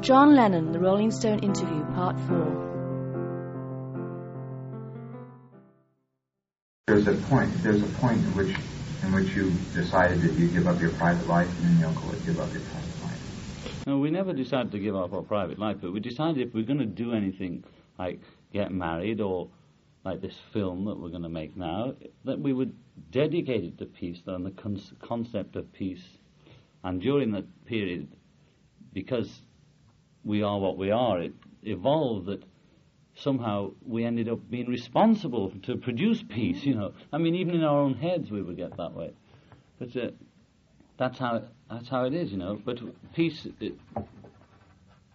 John Lennon, The Rolling Stone Interview, Part 4. There's a point. There's a point in which, in which you decided that you give up your private life, and then Yoko would give up your private life. No, we never decided to give up our private life, but we decided if we're going to do anything like get married or like this film that we're going to make now, that we would dedicate it to peace and the con- concept of peace. And during that period, because we are what we are, it evolved that somehow we ended up being responsible to produce peace, you know. I mean, even in our own heads we would get that way. But uh, that's how that's how it is, you know. But peace i-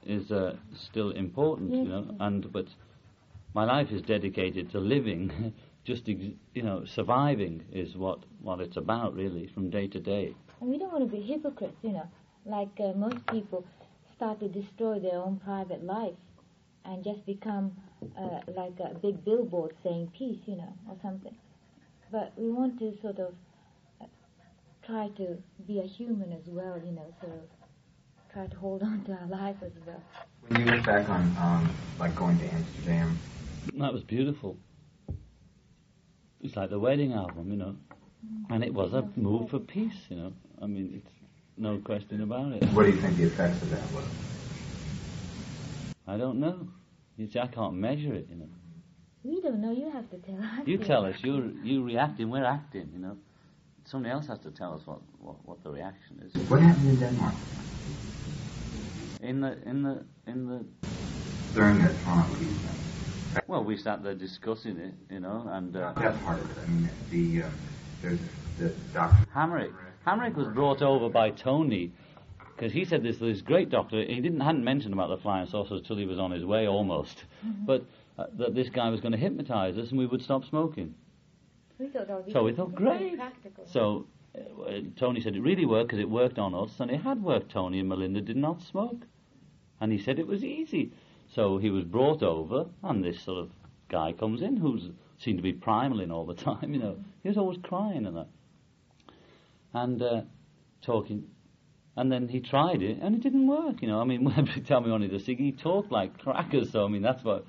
is uh, still important, you know. And but my life is dedicated to living, just ex- you know, surviving is what what it's about really, from day to day. And we don't want to be hypocrites, you know. Like uh, most people start to destroy their own private life and just become uh, like a big billboard saying peace, you know, or something. But we want to sort of uh, try to be a human as well, you know, so try to hold on to our life as well. When you look back on, um, like going to Amsterdam, That was beautiful. It's like the wedding album, you know. And it was a move for peace, you know. I mean, it's no question about it. what do you think the effects of that was? I don't know. You see, I can't measure it, you know. We don't know, you have to tell us. You tell us, you're you reacting, we're acting, you know. Somebody else has to tell us what, what, what the reaction is. What happened in Denmark In the in the in the during the Toronto peace? thing? well, we sat there discussing it, you know, and uh, That part of it. I mean, the uh, there's the doctor. Hamrick. Hamrick was brought over by Tony because he said this this great doctor. He didn't hadn't mentioned about the flying saucers till he was on his way almost, but uh, that this guy was going to hypnotize us and we would stop smoking. We thought that would be So we thought, very great. practical. So uh, Tony said it really worked because it worked on us, and it had worked. Tony and Melinda did not smoke, and he said it was easy. So he was brought over, and this sort of guy comes in who's seemed to be primaling all the time. You know, he was always crying and that, and uh, talking. And then he tried it, and it didn't work. You know, I mean, every time we wanted cig, he talked like crackers. So I mean, that's what.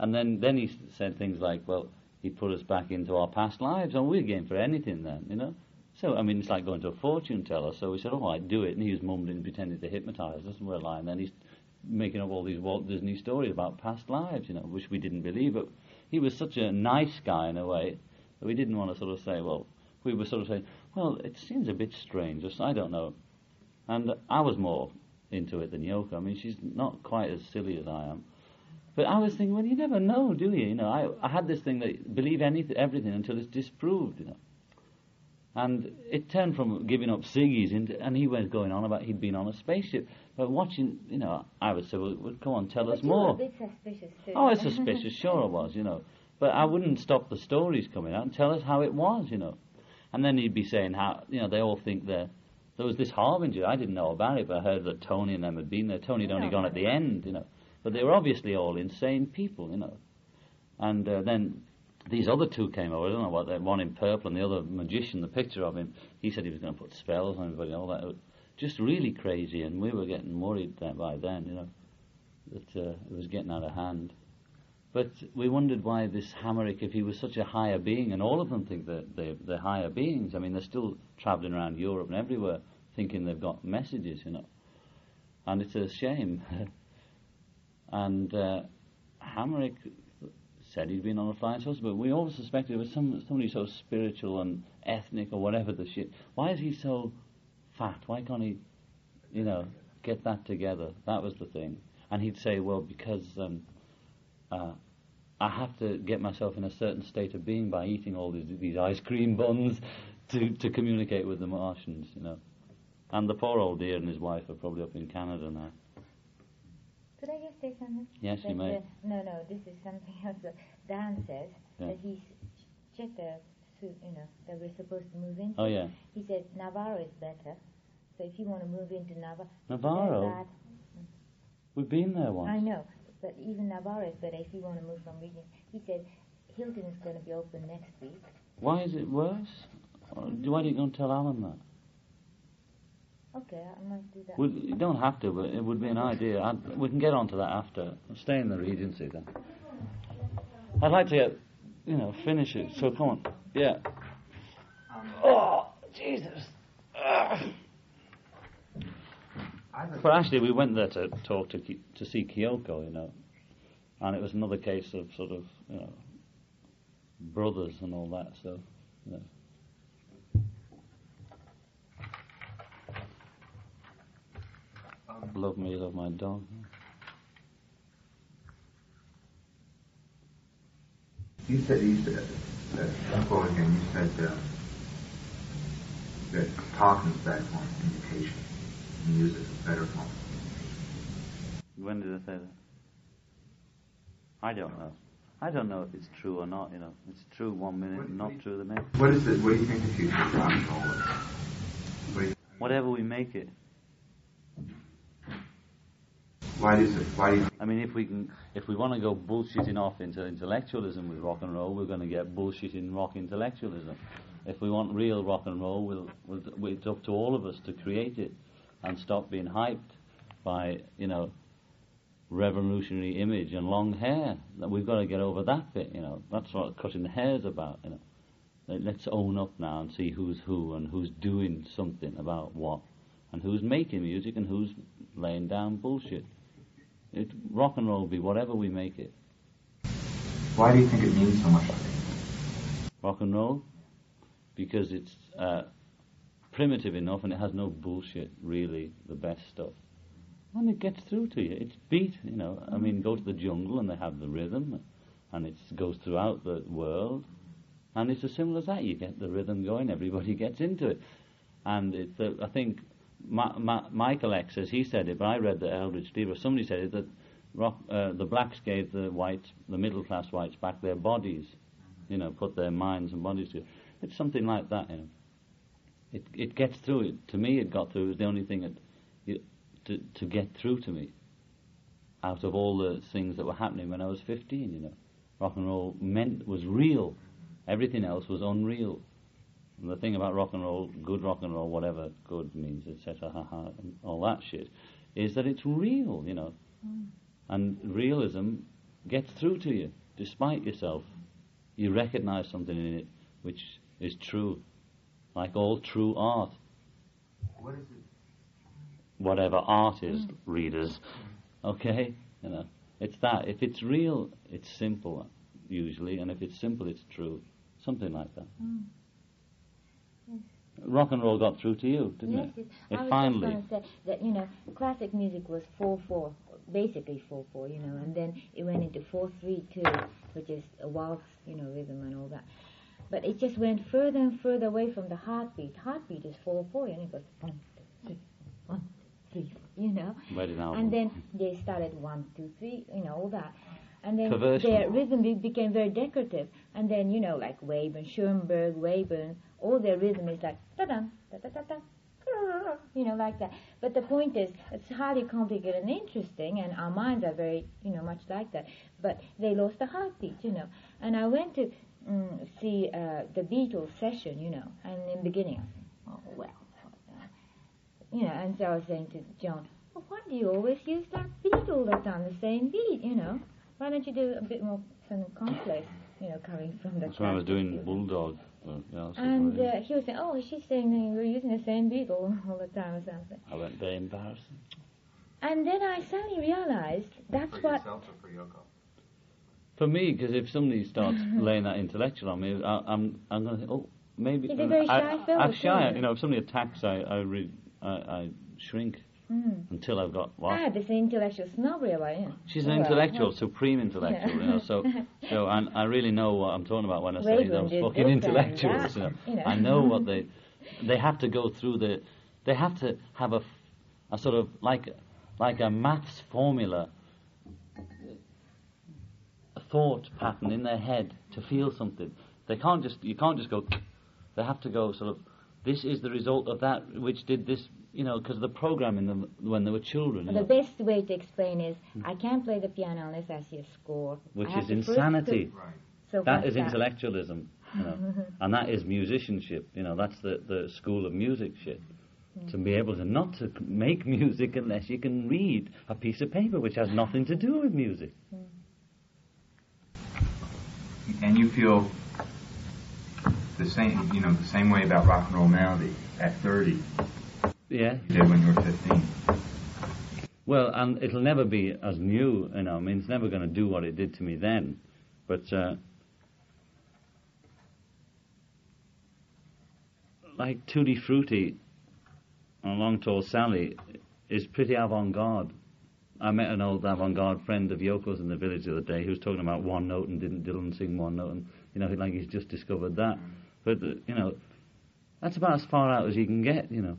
And then then he said things like, "Well, he put us back into our past lives, and we're game for anything then." You know. So I mean, it's like going to a fortune teller. So we said, "Oh, I'd do it," and he was mumbling, pretending to hypnotise us, and we're lying. Then he's making up all these Walt Disney stories about past lives, you know, which we didn't believe. But he was such a nice guy in a way that we didn't want to sort of say, well, we were sort of saying, well, it seems a bit strange. I don't know. And I was more into it than Yoko. I mean, she's not quite as silly as I am. But I was thinking, well, you never know, do you? You know, I, I had this thing that believe anything, everything until it's disproved, you know. And it turned from giving up ciggies into, and he was going on about he'd been on a spaceship. But watching, you know, I would say, well, well come on, tell us But were more. a bit suspicious too. Oh, it's suspicious, sure I was, you know. But I wouldn't stop the stories coming out and tell us how it was, you know. And then he'd be saying how, you know, they all think they're. There was this harbinger, I didn't know about it, but I heard that Tony and them had been there. Tony had only gone at the end, you know. But they were obviously all insane people, you know. And uh, then these other two came over, I don't know what, they one in purple and the other magician, the picture of him, he said he was going to put spells on everybody and all that. Just really crazy, and we were getting worried by then, you know, that uh, it was getting out of hand. But we wondered why this Hammerich, if he was such a higher being, and all of them think that they're, they're higher beings. I mean, they're still travelling around Europe and everywhere thinking they've got messages, you know. And it's a shame. and uh, Hammerich said he'd been on a flying saucer, but we all suspected it was some, somebody so spiritual and ethnic or whatever the shit. Why is he so fat? Why can't he, you know, get that together? That was the thing. And he'd say, well, because um, uh, I have to get myself in a certain state of being by eating all these, these ice cream buns to, to communicate with the Martians, you know. And the poor old dear and his wife are probably up in Canada now. Could I just say something? Yes, you may. uh, no, no, this is something else. that Dan says Yeah. that he's checked the suit, you know, that we're supposed to move into. Oh, yeah. He said Navarro is better. So if you want to move into Navarro, Navarro? We've been there once. I know, but even Navarro is better if you want to move from region. He said Hilton is going to be open next week. Why is it worse? Or do- Why don't you go and tell Alan that? Okay, I might do that. Well, you don't have to, but it would be an idea. I'd, we can get on to that after. Stay in the Regency then. I'd like to get, you know, finish it. So come on. Yeah. Um, oh, Jesus. Ugh. But actually, we went there to talk to to see Kyoko, you know, and it was another case of sort of, you know, brothers and all that. So, you know. Love me, love my dog. You said, you said, uh, quote again, you said um, that talking is bad form communication, music is better form. When did I say that? I don't know. I don't know if it's true or not. You know, it's true one minute, What- and not true the next. What is it, what do you think the future of rock is? What do Whatever we make it. why does it, why do you I mean, if we can, if we want to go bullshitting off into intellectualism with rock and roll, we're going to get bullshitting rock intellectualism. If we want real rock and roll, we'll, we'll, it's up to all of us to create it and stop being hyped by, you know, revolutionary image and long hair. We've got to get over that bit, you know. That's what cutting the hair's about, you know. Let- Let's own up now and see who's who and who's doing something about what and who's making music and who's laying down bullshit. It, rock and roll will be whatever we make it. why do you think it means so much to you? Rock and roll, because it's uh, primitive enough and it has no bullshit, really, the best stuff. And it gets through to you. It's beat, you know. I mean, go to the jungle and they have the rhythm, and it goes throughout the world. And it's as simple as that. You get the rhythm going, everybody gets into it. And uh, I think Ma- Ma- Michael X says he said it, but I read that Eldridge or somebody said it that rock, uh, the blacks gave the whites, the middle class whites, back their bodies. You know, put their minds and bodies to. It's something like that. You know, it it gets through. It to me, it got through. It was the only thing that you, to to get through to me. Out of all the things that were happening when I was 15, you know, rock and roll meant was real. Everything else was unreal. And the thing about rock and roll, good rock and roll, whatever good means, etc., ha ha, and all that shit, is that it's real, you know. Hmm. And realism gets through to you, despite yourself. You recognize something in it which is true, like all true art. What is it? Whatever art is, readers. Okay? You know, it's that. If it's real, it's simple, usually, and if it's simple, it's true. Something like that. Hmm. Rock and roll got through to you, didn't yes, it? yes. It I was finally. just going to say that you know classic music was four four, basically four four, you know, and then it went into four three two, which is a waltz, you know, rhythm and all that. But it just went further and further away from the heartbeat. Heartbeat is four four, and it goes one two three, one two three, you know. Read an album. And then they started one two three, you know, all that. And then Perversion. their rhythm be- became very decorative. And then, you know, like Webern, Schoenberg, Webern, all their rhythm is like da-dum, da-da-da-da, you know, like that. But the point is, it's highly complicated and interesting, and our minds are very, you know, much like that. But they lost the heartbeat, you know. And I went to mm, see uh, the Beatles session, you know, and in the beginning I said, oh, well, you know, and so I was saying to John, well, why do you always use that beat all the time, the same beat, you know? Why don't you do a bit more something complex, you know, coming from the That's when I was doing? Bulldog. Yeah, And uh, he was saying, oh, she's saying that we're using the same beat all, all the time or something. I went very embarrassing. And then I suddenly realized that's For what. For me, because if somebody starts laying that intellectual on me, I, I'm I'm going to think, oh, maybe. He's a very I, shy I'm shy. too. You know, if somebody attacks, I I, re, I, I shrink Mm. until I've got what. I had this intellectual snobbery about it. She's an Well, intellectual, supreme intellectual, you know. So, so and I really know what I'm talking about when I say those fucking intellectuals. You know, you know. I know what they they have to go through the they have to have a, a sort of like like a maths formula, thought pattern in their head to feel something. They can't just you can't just go. They have to go sort of. This is the result of that which did this. You know, because the programming them when they were children. you The know, best way to explain is I can't play the piano unless I see a score. Which is insanity. do- Right. So That intellectualism, you know, and that is musicianship. You know, that's the, the school of music shit. To be able to not to make music unless you can read a piece of paper which has nothing to do with music. Mm. And you feel the same, you know, the same way about rock and roll melody at 30 Yeah. you did when you were 15. Well, and it'll never be as new. You know, I mean, it's never going to do what it did to me then. But uh, like Tutti Frutti and Long Tall Sally is pretty avant-garde. I met an old avant-garde friend of Yoko's in the village the other day who was talking about one note and didn't Dylan sing one note and you know like he's just discovered that. But uh, you know, that's about as far out as you can get. You know,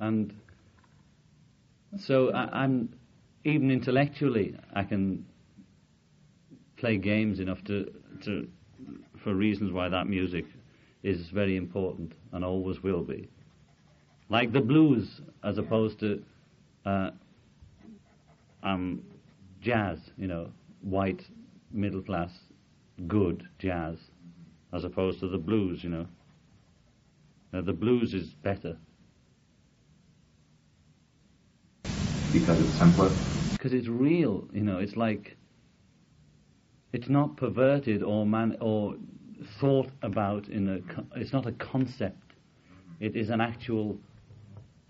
and so I, I'm even intellectually I can play games enough to to for reasons why that music is very important and always will be. Like the blues, as opposed to uh, um, jazz, you know, white, middle class, good jazz, as opposed to the blues, you know. Uh, the blues is better Because it's simpler. because it's real, you know. It's like it's not perverted or man or thought about in a. It's not a concept. It is an actual.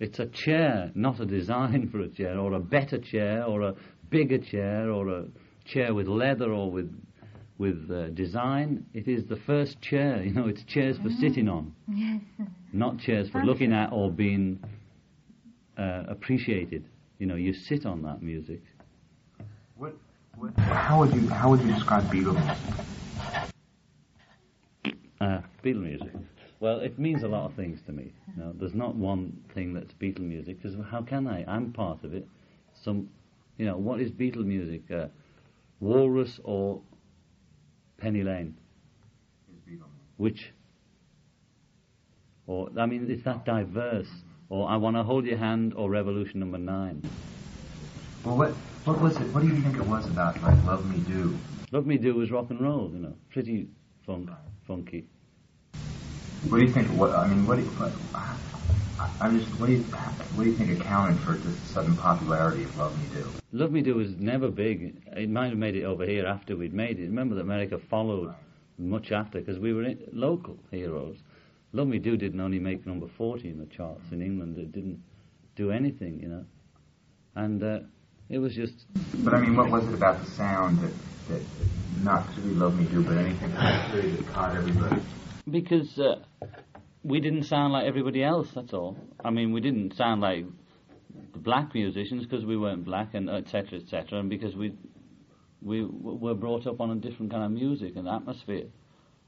It's a chair, not a design for a chair, or a better chair, or a bigger chair, or a chair with leather or with with uh, design. It is the first chair. You know, it's chairs for sitting on, not chairs for looking at or being uh, appreciated. You know, you sit on that music. What, what, how would you how would you describe Beatles music? Uh, Beatle music. Well, it means a lot of things to me. You know, there's not one thing that's Beatle music because how can I? I'm part of it. Some, you know, what is Beatle music? Uh, Walrus or Penny Lane? Which? Or I mean, it's that diverse. Or I want to hold your hand or Revolution Number Nine. Well, what what was it? What do you think it was about like Love Me Do? Love Me Do was rock and roll. You know, pretty funk, funky. What do you think? What I mean, what do you, what, I- I'm just what do you what do you think accounted for the sudden popularity of Love Me Do? Love Me Do was never big. It might have made it over here after we'd made it. Remember that America followed much after because we were local heroes. Love Me Do didn't only make number 40 in the charts in England. It didn't do anything, you know. And uh, it was just, But I mean, what was it about the sound that that not particularly Love Me Do, but anything that caught everybody? Because uh, we didn't sound like everybody else, that's all. I mean, we didn't sound like the black musicians because we weren't black, and et cetera, et cetera, and because we, we were brought up on a different kind of music and atmosphere.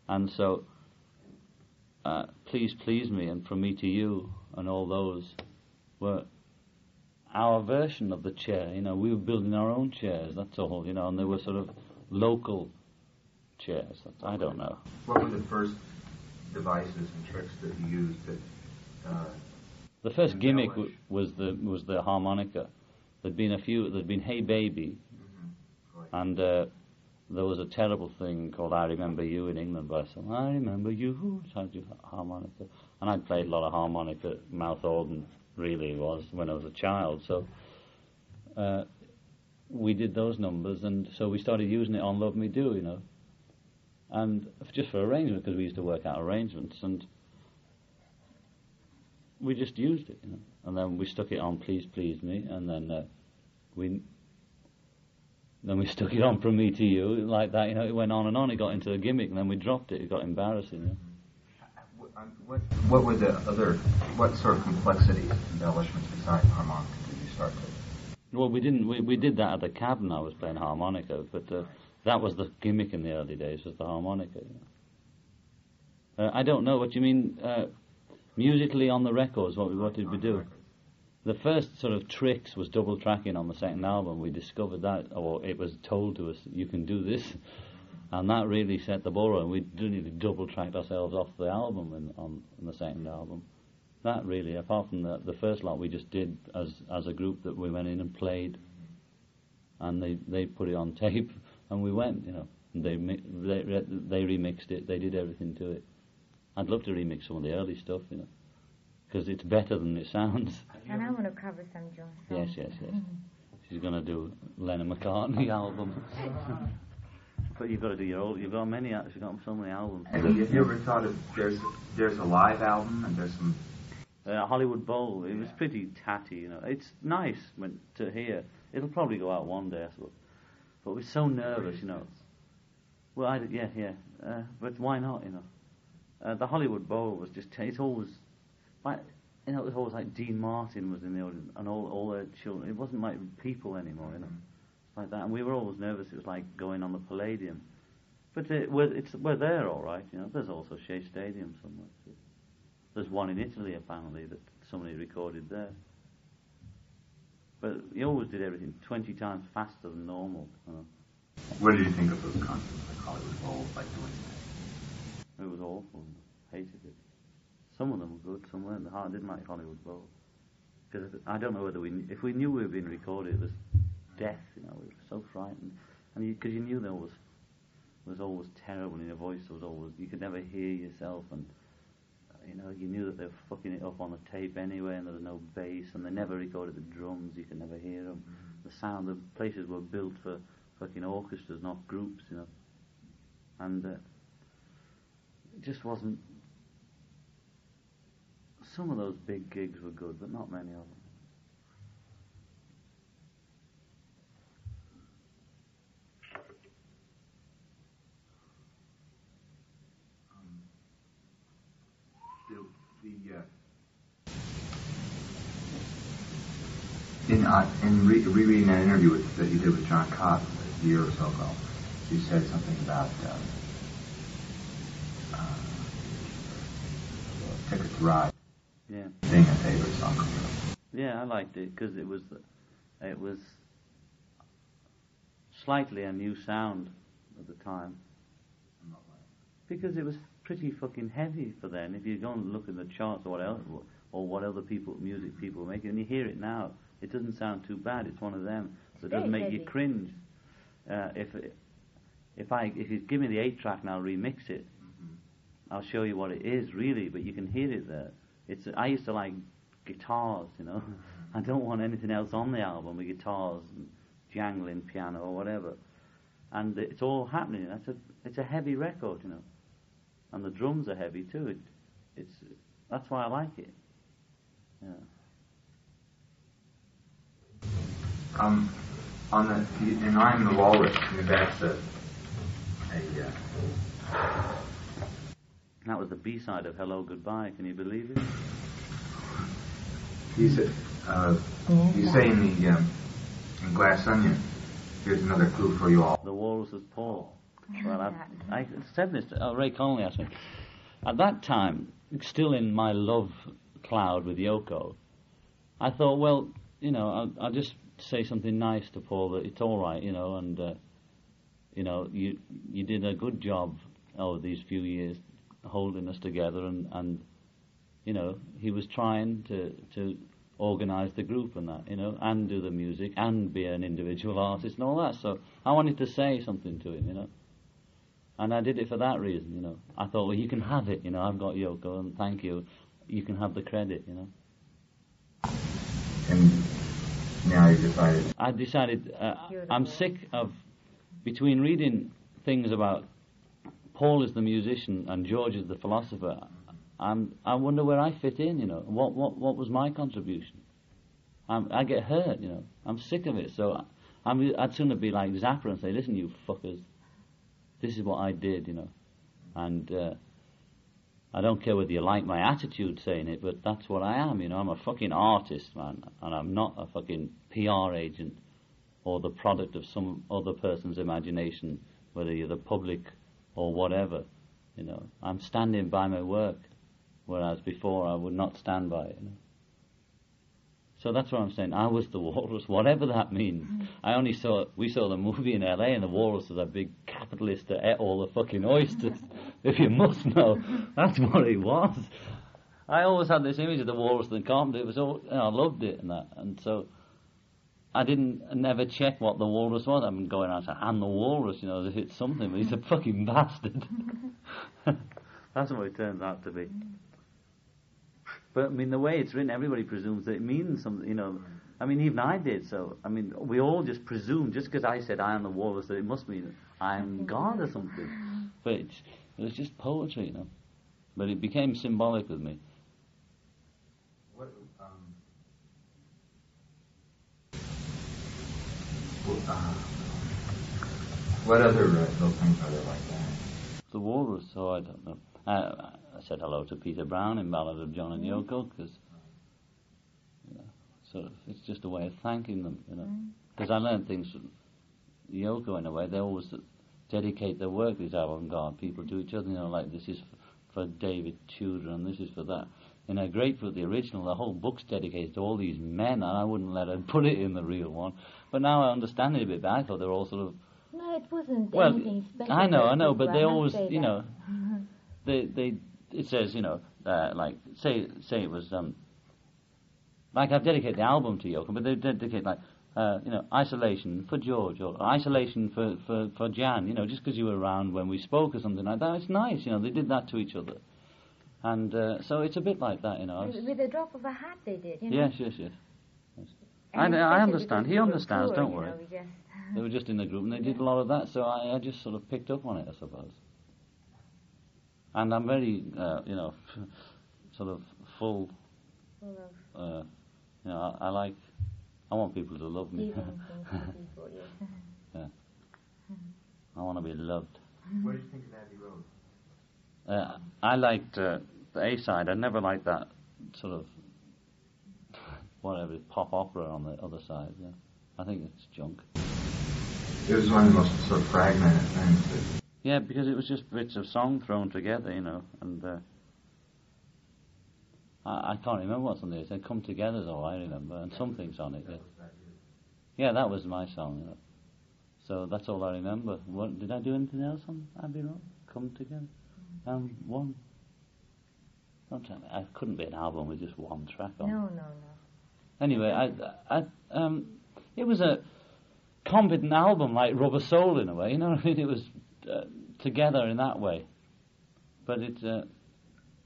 And so, uh, Please Please Me and From Me to You and all those were our version of the chair. You know, we were building our own chairs, that's all, you know, and they were sort of local chairs. I don't know. What were the first devices and tricks that you used that? Uh, The first gimmick w- was the was the harmonica. There'd been a few. There'd been Hey Baby, Right. and uh, there was a terrible thing called I Remember You in England by some. I remember you. So I do harmonica, and I played a lot of harmonica, mouth organ. Really was when I was a child. So uh, we did those numbers, and so we started using it on Love Me Do, you know, and just for arrangement because we used to work out arrangements and we just used it, you know. And then we stuck it on Please Please Me, and then uh, we then we stuck it on From Me to You, like that, you know. It went on and on. It got into a gimmick, and then we dropped it. It got embarrassing. You know? What, what, what were the other, what sort of complexities, embellishments besides harmonica did you start to? Well, we didn't. We, we did that at the cabin. I was playing harmonica, but uh, that was the gimmick in the early days. Was the harmonica? You know? uh, I don't know what you mean. Uh, musically on the records, what, we, what did we do? The first sort of tricks was double tracking on the second album. We discovered that, or it was told to us, you can do this. And that really set the ball rolling. We really double tracked ourselves off the album and, on, on the second album. That really, apart from the, the first lot, we just did as as a group that we went in and played, and they they put it on tape, and we went, you know. And they mi- they they remixed it. They did everything to it. I'd love to remix some of the early stuff, you know, because it's better than it sounds. And I want to cover some John songs. Yes, yes, yes. She's going to do Lennon McCartney album. but you've got to do your old. You've got many. al- You've got so many albums. And have you ever thought of there's there's a live album and there's some Uh, Hollywood Bowl. It was pretty tatty, you know. It's nice when, to hear. It'll probably go out one day, I suppose. But we're so nervous, you know. Well, I, yeah, yeah. Uh, but why not, you know? Uh, the Hollywood Bowl was just. It's always, like, you know, it was always like Dean Martin was in the audience and all all their children. It wasn't like people anymore, you know. Like that, and we were always nervous. It was like going on the Palladium. But it, we're, it's, we're there, all right. You know, there's also Shea Stadium somewhere. There's one in Italy apparently that somebody recorded there. But he always did everything 20 times faster than normal. You know. What did you think of those concerts like Hollywood Bowl, like doing that? It was awful. Hated it. Some of them were good, some weren't. I didn't like Hollywood Bowl. Because I don't know whether we, if we knew we were being recorded, it was death, you know, we were so frightened. And because you, knew there was, was always terrible in your voice, there was always, you could never hear yourself and, you know, you knew that they were fucking it up on the tape anyway and there was no bass and they never recorded the drums, you could never hear them. The sound, the places were built for fucking orchestras, not groups, you know. And, uh, it just wasn't. Some of those big gigs were good, but not many of them. The, uh, in uh, in re- rereading that interview with, that you did with John Cott a year or so ago, you said something about um, uh, Ticket to Ride. Yeah, being a favorite song of yours. yeah, I liked it because it was, it was slightly a new sound at the time. Because it was pretty fucking heavy for them. If you go and look at the charts or what else, or what other people, music people make, and you hear it now, it doesn't sound too bad. It's one of them that doesn't make you cringe. Uh, if if I if you give me the eight track and I'll remix it, I'll show you what it is really. But you can hear it there. It's I used to like guitars, you know. I don't want anything else on the album with guitars and jangling piano or whatever. And it's all happening. That's a it's a heavy record, you know. And the drums are heavy too. It, it's that's why I like it. Yeah. Um, on the in I'm the Walrus, I mean, that's a a uh, That was the B side of Hello Goodbye. Can you believe it? You say, uh, you say in the um, in Glass Onion. Here's another clue for you all. The Walrus is Paul. Well, I, I said this. To, oh, Ray Connolly asked me. At that time, still in my love cloud with Yoko, I thought, well, you know, I'll, I'll just say something nice to Paul that it's all right, you know, and uh, you know, you you did a good job over these few years holding us together, and and you know, he was trying to to organise the group and that, you know, and do the music and be an individual artist and all that. So I wanted to say something to him, you know. And I did it for that reason, you know. I thought, well, you can have it, you know. I've got Yoko, and thank you. You can have the credit, you know. And now you decided. I decided uh, I'm sick of between reading things about Paul is the musician and George is the philosopher. I'm, I wonder where I fit in. You know, what what what was my contribution? I'm, I get hurt. You know, I'm sick of it. So I'm, I'd sooner be like Zappa and say, "Listen, you fuckers, this is what I did." You know, and uh, I don't care whether you like my attitude saying it, but that's what I am. You know, I'm a fucking artist, man, and I'm not a fucking PR agent or the product of some other person's imagination, whether you're the public or whatever. You know, I'm standing by my work, whereas before I would not stand by it. You know? So that's what I'm saying. I was the walrus, whatever that means. Mm-hmm. I only saw we saw the movie in L.A. and the walrus was a big capitalist that ate all the fucking oysters. if you must know, that's what it was. I always had this image of the walrus and the carpenter. It was all you know, I loved it and that, and so I didn't I never check what the walrus was. I'm going out I'm the walrus, you know, as if it's something, but he's a fucking bastard. that's what it turns out to be. But I mean, the way it's written, everybody presumes that it means something. You know, I mean, even I did. So I mean, we all just presume just because I said I am the walrus that it must mean I'm God or something. But it's, it was just poetry, you know. But it became symbolic with me. What, um, what, uh, what other uh, little things are there like that? The walrus. So I don't know. I, I said hello to Peter Brown in Ballad of John and Yoko because. You know, sort of, it's just a way of thanking them, you know. Mm. Because I learned things from Yoko in a way. They always dedicate their work, these avant-garde people, to each other. You know, like this is f- for David Tudor and this is for that. In her Grapefruit, the original, the whole book's dedicated to all these men, and I wouldn't let her put it in the real one. But now I understand it a bit better. I thought they were all sort of No, it wasn't well, anything special. I know, I know, but they always, you know, they they it says, you know, uh, like say say it was um, like I've dedicated the album to Yoko, but they dedicate like uh, you know isolation for George or isolation for for for Jan, you know, just because you were around when we spoke or something like that. It's nice, you know. They did that to each other, and uh, so it's a bit like that, you know. With with a drop of a hat, they did. You know? Yes, yes, yes. And I- I understand. He understands, poor, don't you worry. know, just- They were just in the group and they did a lot of that, so I, I just sort of picked up on it, I suppose. And I'm very, uh, you know, sort of full. full Uh, you know, I, I like. I want people to love me. giving things to I want to be loved. What did you think of Abbey Road? Uh, I liked uh, the A side. I never liked that sort of whatever pop opera on the other side. Yeah, I think it's junk. It was one of the most sort of fragmented things. That, Yeah, because it was just bits of song thrown together, you know, and uh, I, I can't remember what's on there. It said "Come Together's all I remember, and something's on it. Yeah, yeah that was my song. You know. So that's all I remember. What, did I do anything else on Abbey Road? Come Together, um, one. Don't tell me. I couldn't be an album with just one track on. No, no, no. Anyway, I, I, um, it was a competent album like Rubber Soul in a way. You know, what I mean? it was uh, together in that way, but it uh,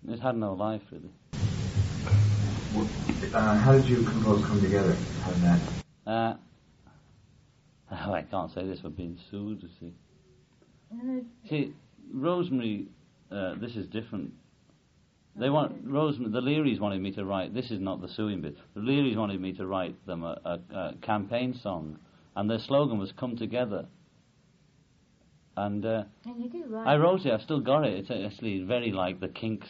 it had no life really. uh, how did you compose Come Together? How did that? Uh, oh, I can't say this. We're being sued. You see, No, no, see, Rosemary. Uh, this is different. They want Rosemary. The Learys wanted me to write. This is not the suing bit. The Learys wanted me to write them a, a, a campaign song, and their slogan was "Come Together." And uh, and you do right. I wrote it. I've still got it. It's actually very like the Kinks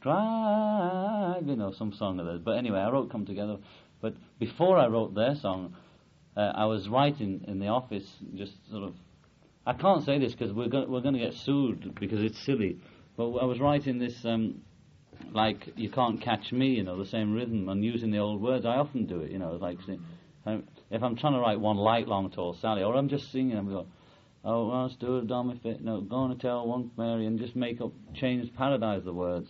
drive, you know, some song of theirs. But anyway, I wrote "Come Together." But before I wrote their song, uh, I was writing in the office, just sort of. I can't say this because we're going we're going to get sued because it's silly. But I was writing this. Um, like you can't catch me, you know, the same rhythm and using the old words. I often do it, you know, like um, if I'm trying to write one light, long, tall Sally, or I'm just singing, I'm going, oh, well, do it, on my fit, no, going to tell one Mary, and just make up, change paradise the words.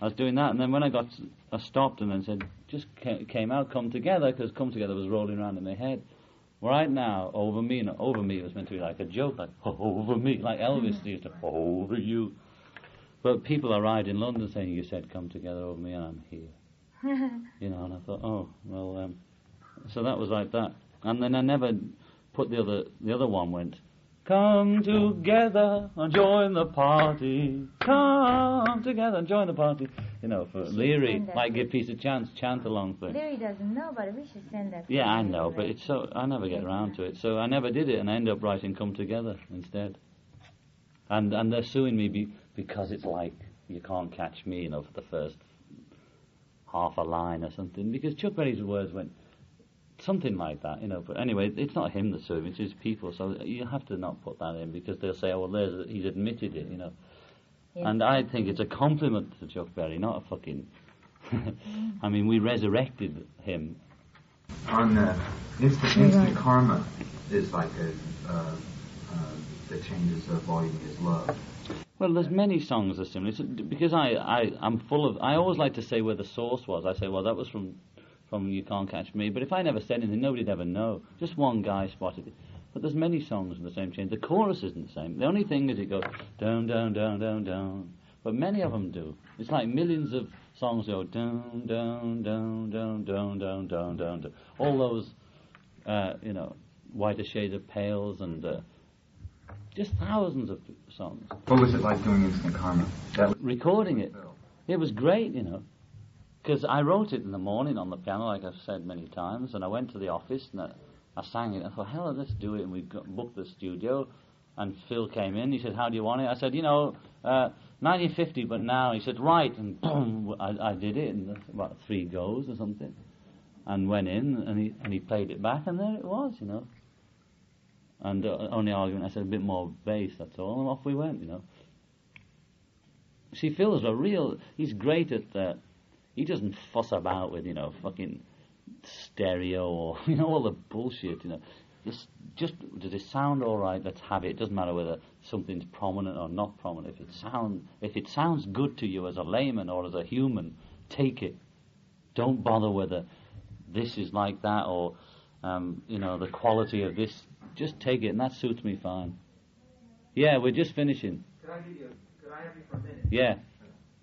I was doing that, and then when I got, I stopped and then said, just came out, come together, because come together was rolling around in my head. Right now, over me, and over me was meant to be like a joke, like over me, like Elvis used to, over you. But people arrived in London saying, you said come together over me, and I'm here. you know, and I thought, oh, well, um, so that was like that. And then I never put the other, the other one went, come together and join the party, come together and join the party. You know, for Leary, send that like to- give peace a chance, chant along thing. Larry doesn't know, but we should send that. Yeah, I know, but it's so I never get around to it. So I never did it, and I end up writing "Come Together" instead. And and they're suing me be, because it's like you can't catch me, you know, for the first half a line or something. Because Chuck Berry's words went something like that, you know. But anyway, it's not him that's suing; it's his people. So you have to not put that in because they'll say, "Oh, well, there's he's admitted it," you know. Yeah. And I think it's a compliment to Chuck Berry, not a fucking. I mean, we resurrected him. On uh, instant, instant karma is like a uh, uh, that changes the volume is love. Well, there's many songs that are similar. It's, because I, I, I'm full of. I always like to say where the source was. I say, well, that was from, from You Can't Catch Me. But if I never said anything, nobody'd ever know. Just one guy spotted it. But there's many songs in the same chain. The chorus isn't the same. The only thing is it goes down, down, down, down, down. But many of them do. It's like millions of songs go down, down, down, down, down, down, down, down, down. All those, uh, you know, whiter shades of pales and uh, just thousands of songs. What was it like doing instant karma? That was Recording it. It was great, you know, because I wrote it in the morning on the piano, like I've said many times, and I went to the office and I, I sang it. I thought, hell, let's do it, and we got, booked the studio. And Phil came in. He said, "How do you want it?" I said, "You know, uh, 1950, but now." He said, "Right," and boom, I, I did it in about three goes or something, and went in and he and he played it back, and there it was, you know. And uh, only argument, I said a bit more bass, that's all, and off we went, you know. See, Phil's a real. He's great at that. He doesn't fuss about with you know fucking stereo or you know all the bullshit. You know, just just does it sound all right? Let's have it. It doesn't matter whether something's prominent or not prominent. If it sound if it sounds good to you as a layman or as a human, take it. Don't bother whether this is like that or um, you know the quality of this. Just take it, and that suits me fine. Yeah, we're just finishing. Could I give you? Could I have you for a minute? Yeah,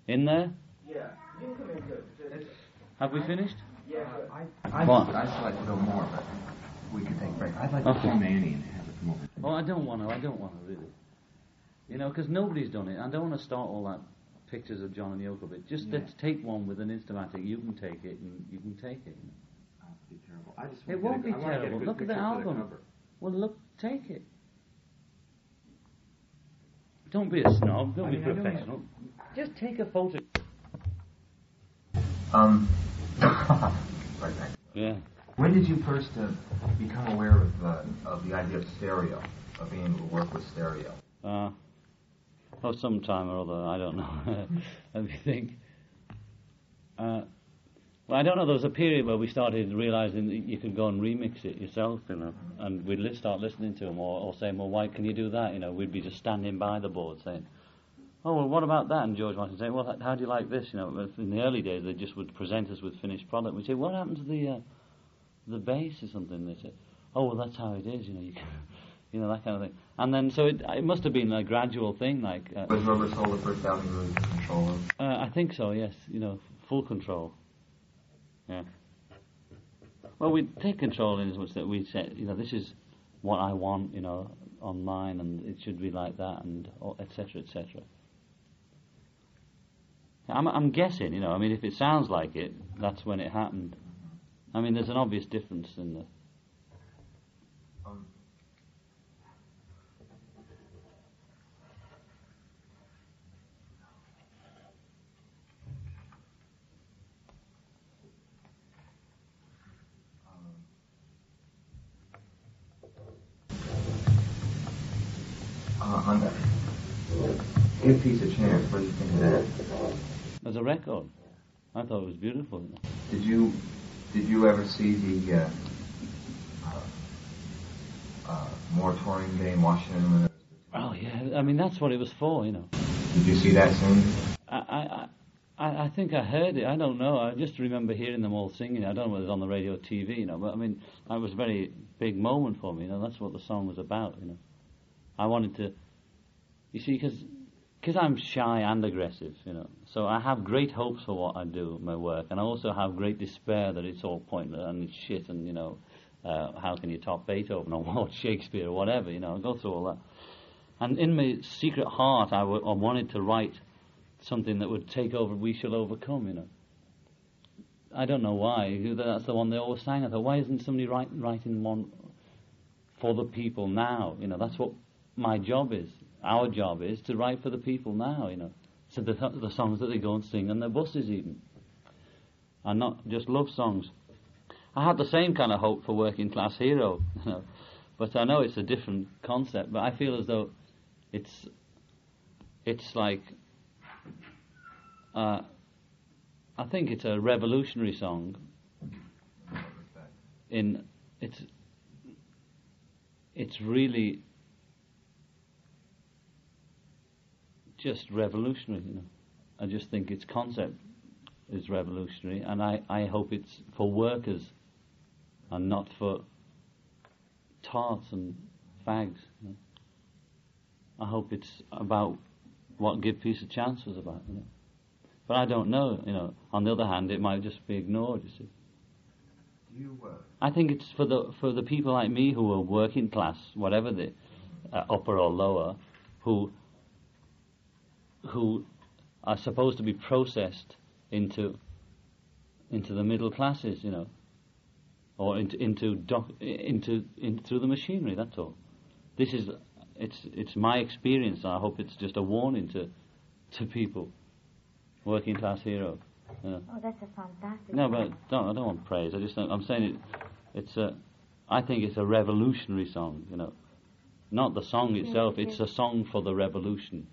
in there. Yeah. You can come in too. Just- Have we finished? Yeah. I? I'd like to go more, but we could take a break. I'd like Okay. to phone Annie and have come over. Oh, I don't want to. I don't want to really. You know, because nobody's done it. I don't want to start all that pictures of John and Yoko bit. Just Yeah. let's take one with an Instamatic. You can take it, and you can take it. Be terrible. I just It won't get be a- I a terrible. Look at the album. Well, look, take it. Don't be a snob. Don't I be mean, don't professional. Just take a photo. Um, right back. Yeah. When did you first uh, become aware of, uh, of the idea of stereo, of being able to work with stereo? Uh, oh, sometime or other, I don't know. Let me think. Uh, well, I don't know. There was a period where we started realizing that you could go and remix it yourself, you know, and we'd li- start listening to them or, or saying, "Well, why can you do that?" You know, we'd be just standing by the board saying, "Oh, well, what about that?" And George Martin saying, "Well, how do you like this?" You know, in the early days, they just would present us with finished product. We'd say, "What happened to the uh, the bass or something?" They said, "Oh, well, that's how it is." You know, you you know that kind of thing. And then so it, it must have been a gradual thing, like. Uh, Was Rubber Soul the first album you were control of? uh, I think so. Yes, you know, full control. Yeah. Well, we take control in as much that we say, you know, this is what I want, you know, on mine, and it should be like that, and etc. etc. I'm, I'm guessing, you know. I mean, if it sounds like it, that's when it happened. I mean, there's an obvious difference in the. Uh, on that, give Peace a Chance, what do you think of that? As a record, I thought it was beautiful. Did you did you ever see the uh, uh, uh, moratorium day in Washington? when it was- Oh yeah, I mean that's what it was for, you know. Did you see that scene? I, I, I, I think I heard it. I don't know. I just remember hearing them all singing. I don't know whether it was on the radio or TV, you know. But I mean, that was a very big moment for me. You know, that's what the song was about. You know, I wanted to. You see, because I'm shy and aggressive, you know. So I have great hopes for what I do, my work, and I also have great despair that it's all pointless and it's shit. And you know, uh, how can you top Beethoven or Shakespeare or whatever? You know, I go through all that. And in my secret heart, I, w- I wanted to write something that would take over We Shall Overcome, you know. I don't know why. That's the one they always sang. I thought, why isn't somebody write, writing one for the people now? You know, that's what my job is. Our job is to write for the people now, you know. So the, the songs that they go and sing on their buses even. And not just love songs. I had the same kind of hope for Working Class Hero, you know. But I know it's a different concept, but I feel as though it's it's like uh, I think it's a revolutionary song. In it's it's really just revolutionary. You know, I just think its concept is revolutionary, and I, I hope it's for workers and not for tarts and fags. You know. I hope it's about what Give Peace a Chance was about. You know. But I don't know. You know. On the other hand, it might just be ignored. You see. You, uh, I think it's for the for the people like me who are working class, whatever the uh, upper or lower, who who are supposed to be processed into into the middle classes, you know, or into into doc, into, into through the machinery. That's all. This is it's it's my experience. I hope it's just a warning to to people, working class hero. You know. Oh, that's a fantastic. No, but don't, I don't want praise. I just I'm saying it. It's a. I think it's a revolutionary song. You know, not the song itself. it It's a song for the revolution.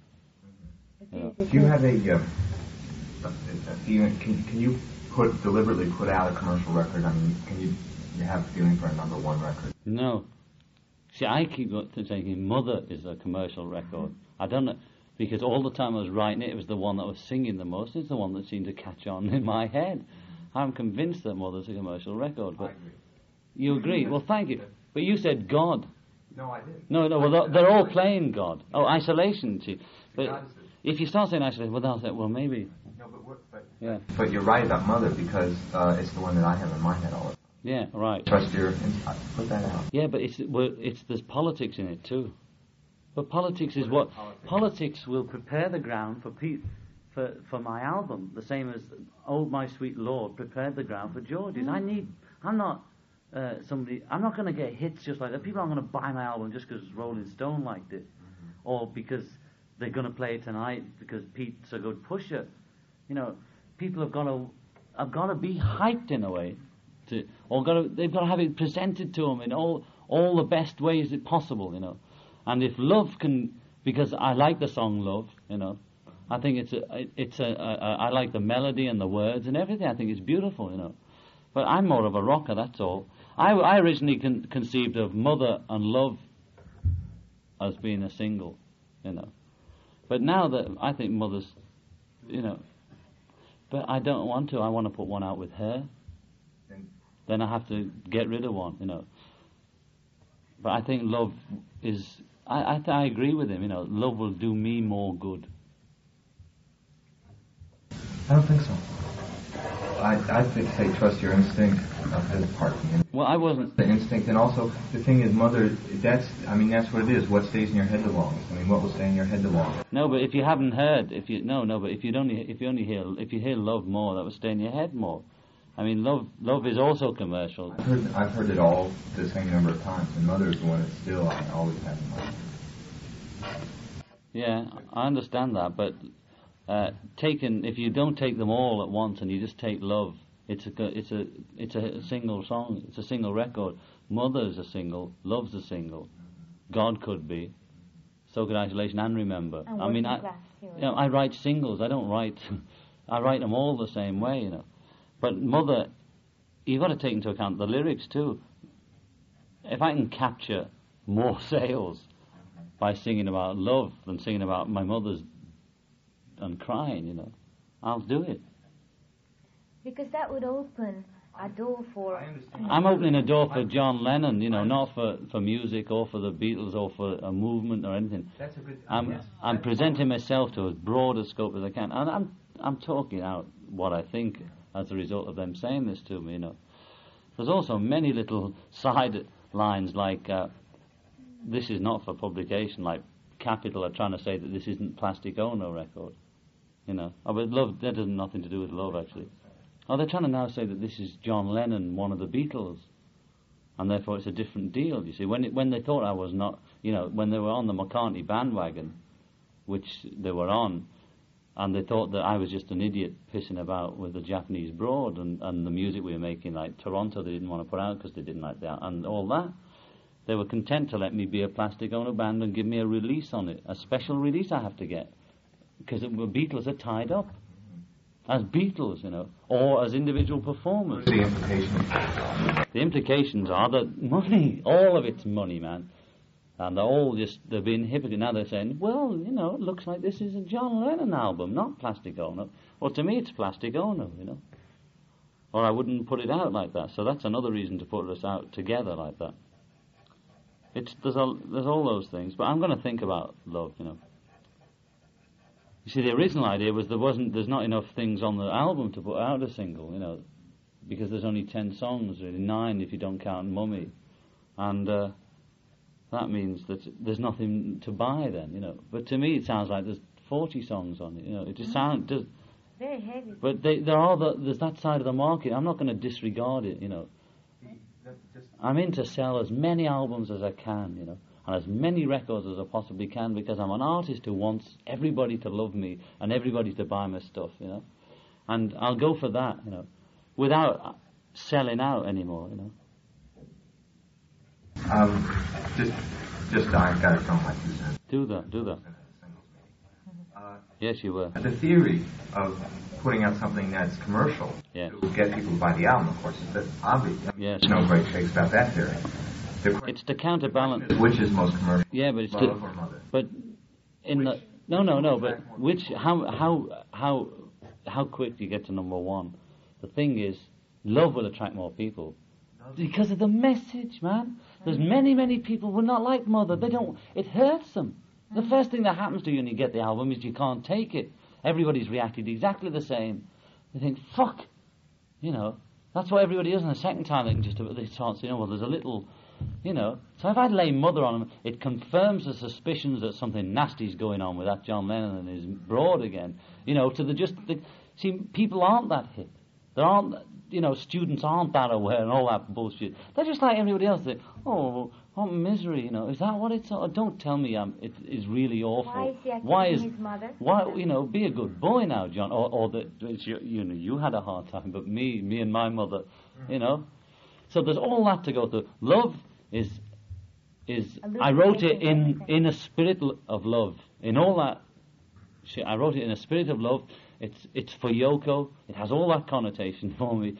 It Yeah. is, it Do you have a, um, a, a feeling? Can, can you put deliberately put out a commercial record? I mean, can you you have a feeling for a number one record? No. See, I keep thinking Mother is a commercial record. I don't know because all the time I was writing it, it was the one that was singing the most. It's the one that seemed to catch on in my head. I'm convinced that Mother's a commercial record. But you agree? Well, thank you. But you said God. No, I didn't. No, no. Well, they're, they're all playing God. Oh, isolation. See, but if you start saying isolation, well, they'll well, maybe. No, but but Yeah. but you're right about Mother because uh, it's the one that I have in my head all the time. Yeah. Right. Trust your. Put that out. Yeah, but it's well, it's there's politics in it too. But politics is what politics will prepare the ground for pe- for for my album, the same as "Oh My Sweet Lord" prepared the ground for George's. I need. I'm not uh, somebody. I'm not going to get hits just like that. People aren't going to buy my album just because Rolling Stone liked it, or because they're going to play it tonight because Pete's a good pusher. You know, people have got to have got to be hyped in a way to, or got to, they've got to have it presented to them in all all the best ways it possible, you know. And if love can, because I like the song Love, you know, I think it's a, it's a, a, a I like the melody and the words and everything. I think it's beautiful, you know. But I'm more of a rocker, that's all. I, I originally con- conceived of Mother and Love as being a single, you know. But now that I think Mother's, you know, but I don't want to. I want to put one out with her then I have to get rid of one, you know. But I think love is. I I, th- I agree with him. You know, love will do me more good. I don't think so. I I think say trust your instinct of his part. You? Well, I wasn't. The instinct, and also the thing is, Mother. That's I mean that's what it is. What stays in your head the longest? I mean, what will stay in your head the longest? No, but if you haven't heard, if you no, no, but if you only if you only hear if you hear love more, that will stay in your head more. I mean, love love is also commercial. I've heard I've heard it all the same number of times, and Mother is the one that still I always have in mind. Yeah, I understand that, but uh, taken if you don't take them all at once and you just take love, it's a it's a it's a single song, it's a single record. Mother's a single, love's a single, God could be, so could isolation and remember. And I mean, I working class heroes. you know, I write singles. I don't write I write them all the same way, you know. But mother, you've got to take into account the lyrics too. If I can capture more sales by singing about love than singing about my mother's and crying, you know, I'll do it. Because that would open a door for. I'm opening a door for John Lennon, you know, not for, for music or for the Beatles or for a movement or anything. That's a good. I'm I'm presenting myself to as broad a scope as I can, and I'm I'm talking out what I think as a result of them saying this to me. You know, there's also many little side lines like uh, this is not for publication, like Capitol are trying to say that this isn't Plastic Ono record. You know, oh, but love that has nothing to do with love actually. Oh, they're trying to now say that this is John Lennon, one of the Beatles, and therefore it's a different deal. You see, when it, when they thought I was not, you know, when they were on the McCartney bandwagon, which they were on, and they thought that I was just an idiot pissing about with the Japanese broad and, and the music we were making, like Toronto, they didn't want to put out because they didn't like that, and all that. They were content to let me be a Plastic Ono Band and give me a release on it, a special release I have to get, because the Beatles are tied up. as Beatles, you know, or as individual performers. The implications. The implications are that money, all of it's money, man. And they're all just, they're being hypocrite. Now they're saying, well, you know, it looks like this is a John Lennon album, not Plastic Ono. Well, to me, it's Plastic Ono, you know. Or I wouldn't put it out like that. So that's another reason to put us out together like that. It's, there's, a, there's all those things. But I'm going to think about love, you know. You see, the original idea was there wasn't, there's not enough things on the album to put out a single, you know, because there's only ten songs, really nine if you don't count Mummy, and uh, that means that there's nothing to buy then, you know. But to me, it sounds like there's forty songs on it, you know. It just sounds, does, Very heavy. but they, there are the, there's that side of the market. I'm not going to disregard it, you know. I'm in to sell as many albums as I can, you know, and as many records as I possibly can because I'm an artist who wants everybody to love me and everybody to buy my stuff, you know. And I'll go for that, you know, without selling out anymore, you know. Um, just, just I got it from my. Do that, do that. Uh, Yes, you were. the theory of putting out something that's commercial Yeah. to get people to buy the album, of course, is that obvious. Yes. There's no great shakes about that theory. The It's to counterbalance. which is most commercial, Yeah, but it's to, or mother? but in the no, no, no. But which how how how how quick do you get to number one? The thing is, love will attract more people because of the message, man. There's many, many people who are not like Mother. They don't. It hurts them. The first thing that happens to you when you get the album is you can't take it. Everybody's reacted exactly the same. They think, fuck, you know. That's what everybody does. And the second time they can just they start saying, oh well, there's a little, you know. So if I lay Mother on him, it confirms the suspicions that something nasty's going on with that John Lennon and his broad again. You know, to the just the, see, people aren't that hip. There aren't, you know, students aren't that aware and all that bullshit. They're just like everybody else. They, oh, what misery, you know. Is that what it's? Oh, don't tell me um, it is really awful. Why is he Why is his mother? why you know be a good boy now, John? Or, or that it's you, you know you had a hard time, but me, me and my mother, you know. So there's all that to go through. Love is is I wrote it in in a spirit of love. In all that, shit, I wrote it in a spirit of love. It's it's for Yoko. It has all that connotation for me,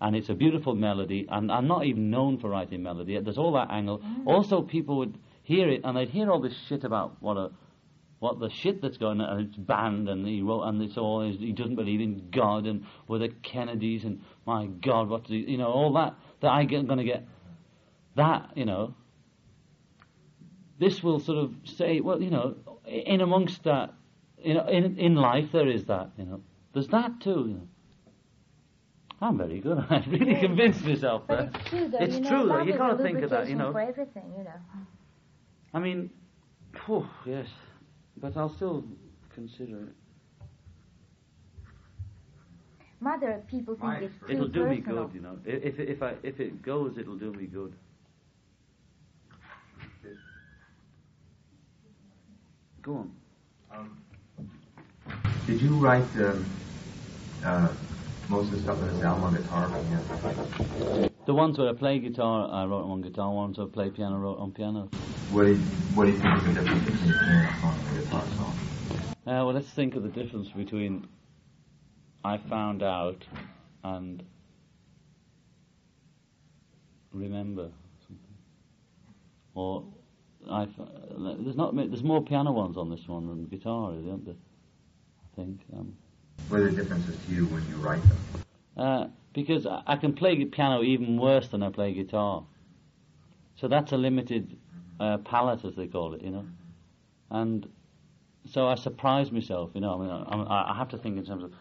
and it's a beautiful melody. And I'm not even known for writing melody. There's all that angle. Also, people would hear it and they'd hear all this shit about what a what the shit that's going on, and it's banned, and he wrote, and it's all, he doesn't believe in God, and we're the Kennedys, and my God, what's the, you know, all that, that I'm going to get, that, you know, this will sort of say, well, you know, in amongst that, you know, in, in life there is that, you know, there's that too, you know. I'm very good. I really Yeah. convinced myself But there. it's true, though. It's you know, true, though. You is gotta think of that, you know. For everything, you know. I mean, phew, yes, but I'll still consider it. Mother, people think My it's too It'll do me good, you know. I- If if I if it goes, it'll do me good. Go on. Um, did you write um, uh, most of the stuff on this album on guitar? Yeah. The ones where I play guitar, I wrote them on guitar. Ones where I play piano, I wrote on piano. What do you, what do you think is the difference between a piano song and a guitar song? Uh, well, let's think of the difference between I found out and remember something. Or I uh, there's not there's more piano ones on this one than guitar, isn't there? I think. Um, What are the differences to you when you write them? Uh, because I, I can play piano even worse than I play guitar. So that's a limited uh, palette, as they call it, you know. And so I surprise myself, you know. I mean, I, I have to think in terms of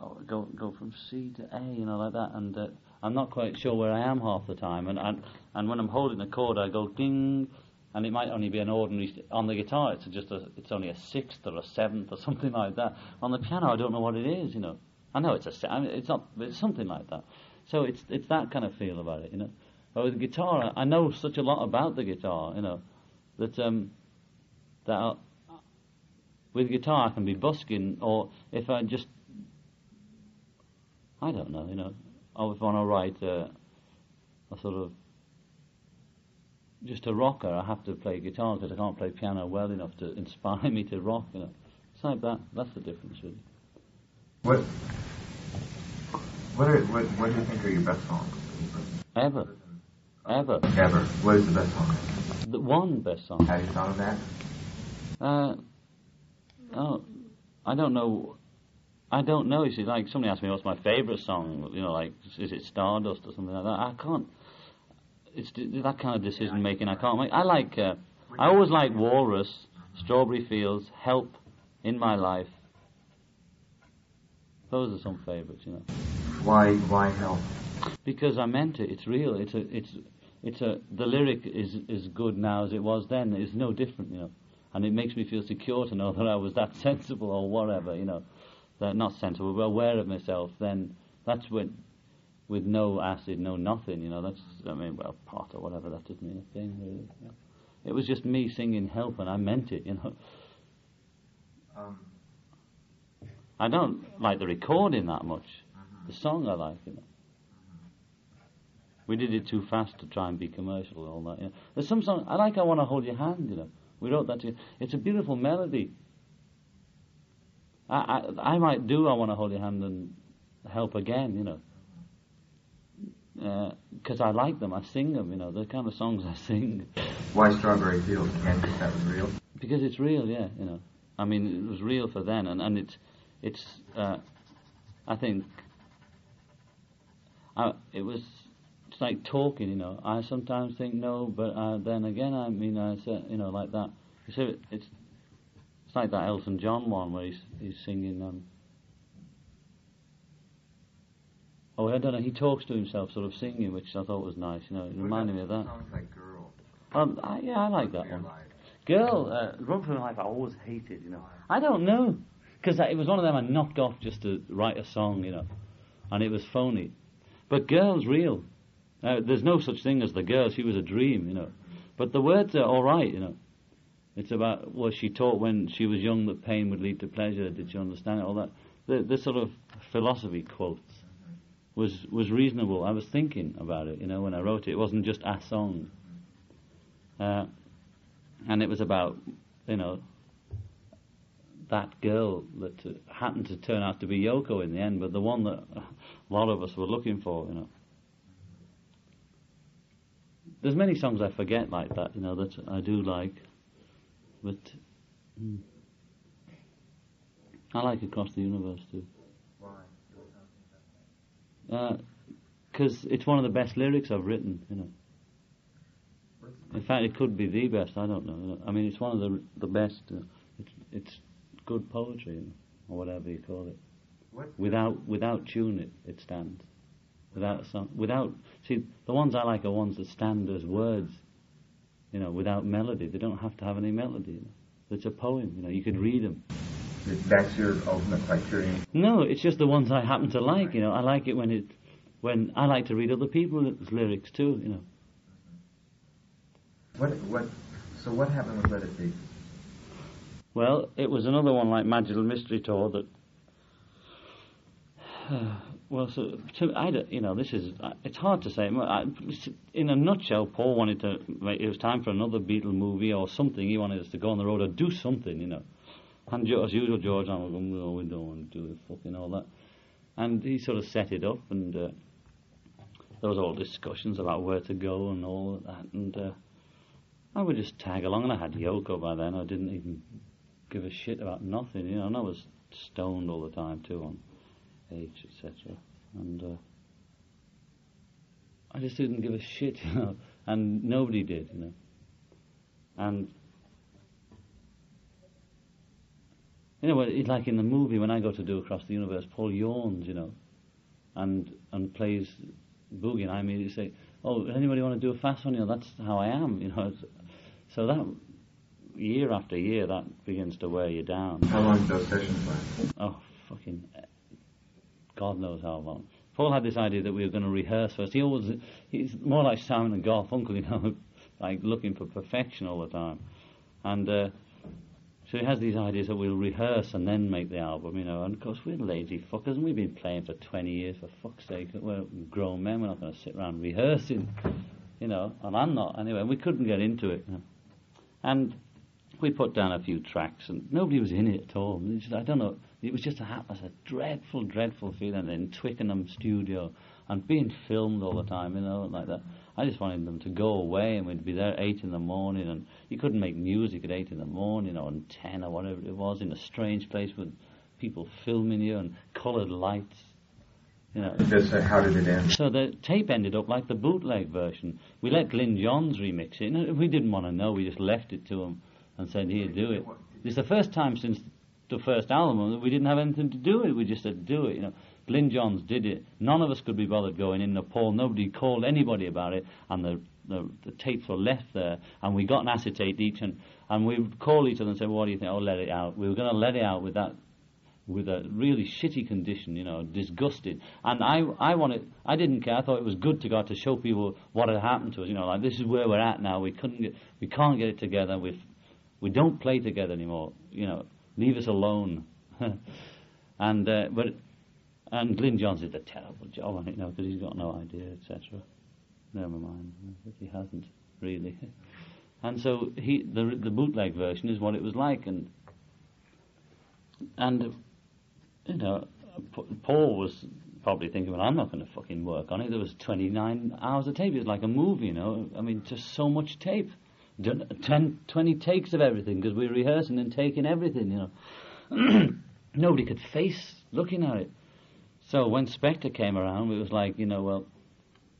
oh, go go from C to A, you know, like that. And uh, I'm not quite sure where I am half the time. And and, and when I'm holding a chord, I go ding. And it might only be an ordinary on the guitar. It's just a, it's only a sixth or a seventh or something like that. On the piano, I don't know what it is. You know, I know it's a, I mean, it's not, it's something like that. So it's it's that kind of feel about it. You know, but with the guitar, I I know such a lot about the guitar. You know, that um, that I'll, with guitar I can be busking, or if I just, I don't know. You know, or if I want to write a, a sort of just a rocker, I have to play guitar because I can't play piano well enough to inspire me to rock. You know, it's like that. That's the difference, really. What What, are, what, what do you think are your best songs? Ever. Ever. Ever. What is the best song? The one best song. Have you thought of that? Uh, oh, I don't know. I don't know. You see, like somebody asked me what's my favourite song. You know, like is it Stardust or something like that? I can't. It's that kind of decision making. I can't make. I like. Uh, I always like Walrus, Strawberry Fields, Help, In My Life. Those are some favourites, you know. Why, why help? Because I meant it. It's real. It's a. It's. It's a. The lyric is as good now as it was then. It's no different, you know. And it makes me feel secure to know that I was that sensible or whatever, you know. That not sensible, but aware of myself. Then that's when, with no acid, no nothing, you know. That's. I mean, well, pot or whatever. That doesn't mean a thing. Really. Yeah. It was just me singing help, and I meant it, you know. Um, I don't like the recording that much. The song I like, you know. We did it too fast to try and be commercial and all that. You know. There's some song I like. I want to hold your hand. You know, we wrote that. To, it's a beautiful melody. I, I I might do. I want to hold your hand and help again. You know, because I like them. I sing them. You know, the kind of songs I sing. why Strawberry Fields? Again, because that was real. Because it's real, yeah. You know, I mean, it was real for then, and and it's it's. Uh, I think. I, it was. It's like talking, you know. I sometimes think no, but uh, then again, I mean, I said, you know, like that. You see, it's it's like that Elton John one where he's he's singing. Um, oh, I don't know. He talks to himself, sort of singing, which I thought was nice. You know, it reminded me of that. Sounds like Girl. Um, I, yeah, I like that one. Life. Girl, uh, Run for Your Life, I always hated, you know. I don't know. Because it was one of them I knocked off just to write a song, you know. And it was phony. But Girl's real. Uh, there's no such thing as the girl. She was a dream, you know. But the words are all right, you know. It's about what she taught when she was young that pain would lead to pleasure. Did you understand it? All that. The, the sort of philosophy quotes was was reasonable. I was thinking about it, you know, when I wrote it. It wasn't just a song. Uh, and it was about, you know, that girl that uh, happened to turn out to be Yoko in the end, but the one that a lot of us were looking for, you know. There's many songs I forget like that, you know, that I do like, but mm, I like Across the Universe too. Because it's one of the best lyrics I've written, you know. In fact, it could be the best. I don't know. I mean, it's one of the the best. Uh, it's, it's good poetry, you know, or whatever you call it. What? Without without tune, it it stands. Without song, without see the ones I like are ones that stand as words. You know, without melody. They don't have to have any melody. You know. It's a poem. You know, you could read them. That's your ultimate criterion. No, it's just the ones I happen to like. You know, I like it when it when I like to read other people's lyrics too. You know. What? What? So what happened with Let It Be? Well, it was another one like Magical Mystery Tour that. well, so to, I, don't- you know, this is uh, it's hard to say. I, in a nutshell, Paul wanted to. It was time for another Beatle movie or something. He wanted us to go on the road or do something, you know. And as usual, George, like, no, we don't want to do it, fucking all that. And he sort of set it up, and uh, there was all discussions about where to go and all that, and uh, I would just tag along. And I had Yoko by then. I didn't even give a shit about nothing, you know. And I was stoned all the time too on H, etc. And uh, I just didn't give a shit, you know. And nobody did, you know. And you know, it's like in the movie when I go to do Across the Universe, Paul yawns, you know, and and plays boogie, and I immediately say, "Oh, does anybody want to do a fast one?" You know, that's how I am, you know. It's, so that year after year, that begins to wear you down. How long did those sessions last? Oh, fucking, God knows how long. Paul had this idea that we were going to rehearse first. He always, he's more like Simon and Garfunkel, you know, like looking for perfection all the time. And uh, so he has these ideas that we'll rehearse and then make the album, you know. And of course, we're lazy fuckers, and we've been playing for 20 years, for fuck's sake. We're grown men, we're not going to sit around rehearsing, you know. And I'm not, anyway. And We couldn't get into it. You know. And we put down a few tracks, and nobody was in it at all. Just, I don't know. It was just a, ha- a dreadful, dreadful feeling in Twickenham studio and being filmed all the time, you know, like that. I just wanted them to go away, and we'd be there at eight in the morning, and you couldn't make music at eight in the morning or on ten or whatever it was in a strange place with people filming you and coloured lights. You know. Just uh, how did it end? So the tape ended up like the bootleg version. We let Glyn Johns remix it. And we didn't want to know. We just left it to him and said, "Here, do it." It's the first time since the first album that we didn't have anything to do with it. We just said, "Do it." You know, Glyn Johns did it. None of us could be bothered going in. Nepal. Nobody called anybody about it, and the the, the tapes were left there, and we got an acetate each, and and we would call each other and say, "What do you think?" Oh, let it out. We were going to let it out with that with a really shitty condition, you know, disgusted. And I, I wanted, I didn't care. I thought it was good to go to show people what had happened to us. You know, like this is where we're at now. We couldn't get, we can't get it together. We, we don't play together anymore. You know, leave us alone. and uh, but, and Glyn Johns did a terrible job on it, know, because he's got no idea, etc. Never mind, he hasn't really. And so he, the the bootleg version is what it was like, and and you know, Paul was probably thinking, well, I'm not going to fucking work on it. There was 29 hours of tape. It was like a movie, you know. I mean, just so much tape. 10, 20 takes of everything because we were rehearsing and taking everything, you know. Nobody could face looking at it. So when Spector came around, it was like, you know, well,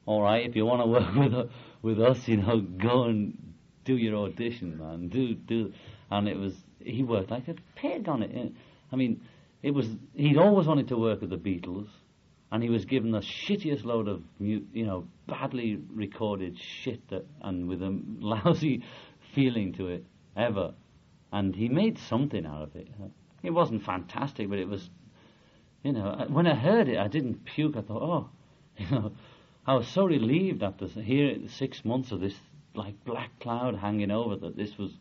all right, if you want to work with with us, you know, go and do your audition, man. Do do, and it was he worked like a pig on it. I mean, it was he'd always wanted to work with the Beatles, and he was given the shittiest load of you know badly recorded shit that and with a lousy feeling to it ever, and he made something out of it. It wasn't fantastic, but it was, you know, when I heard it, I didn't puke. I thought, oh, you know, I was so relieved after hearing six months of this like black cloud hanging over that this was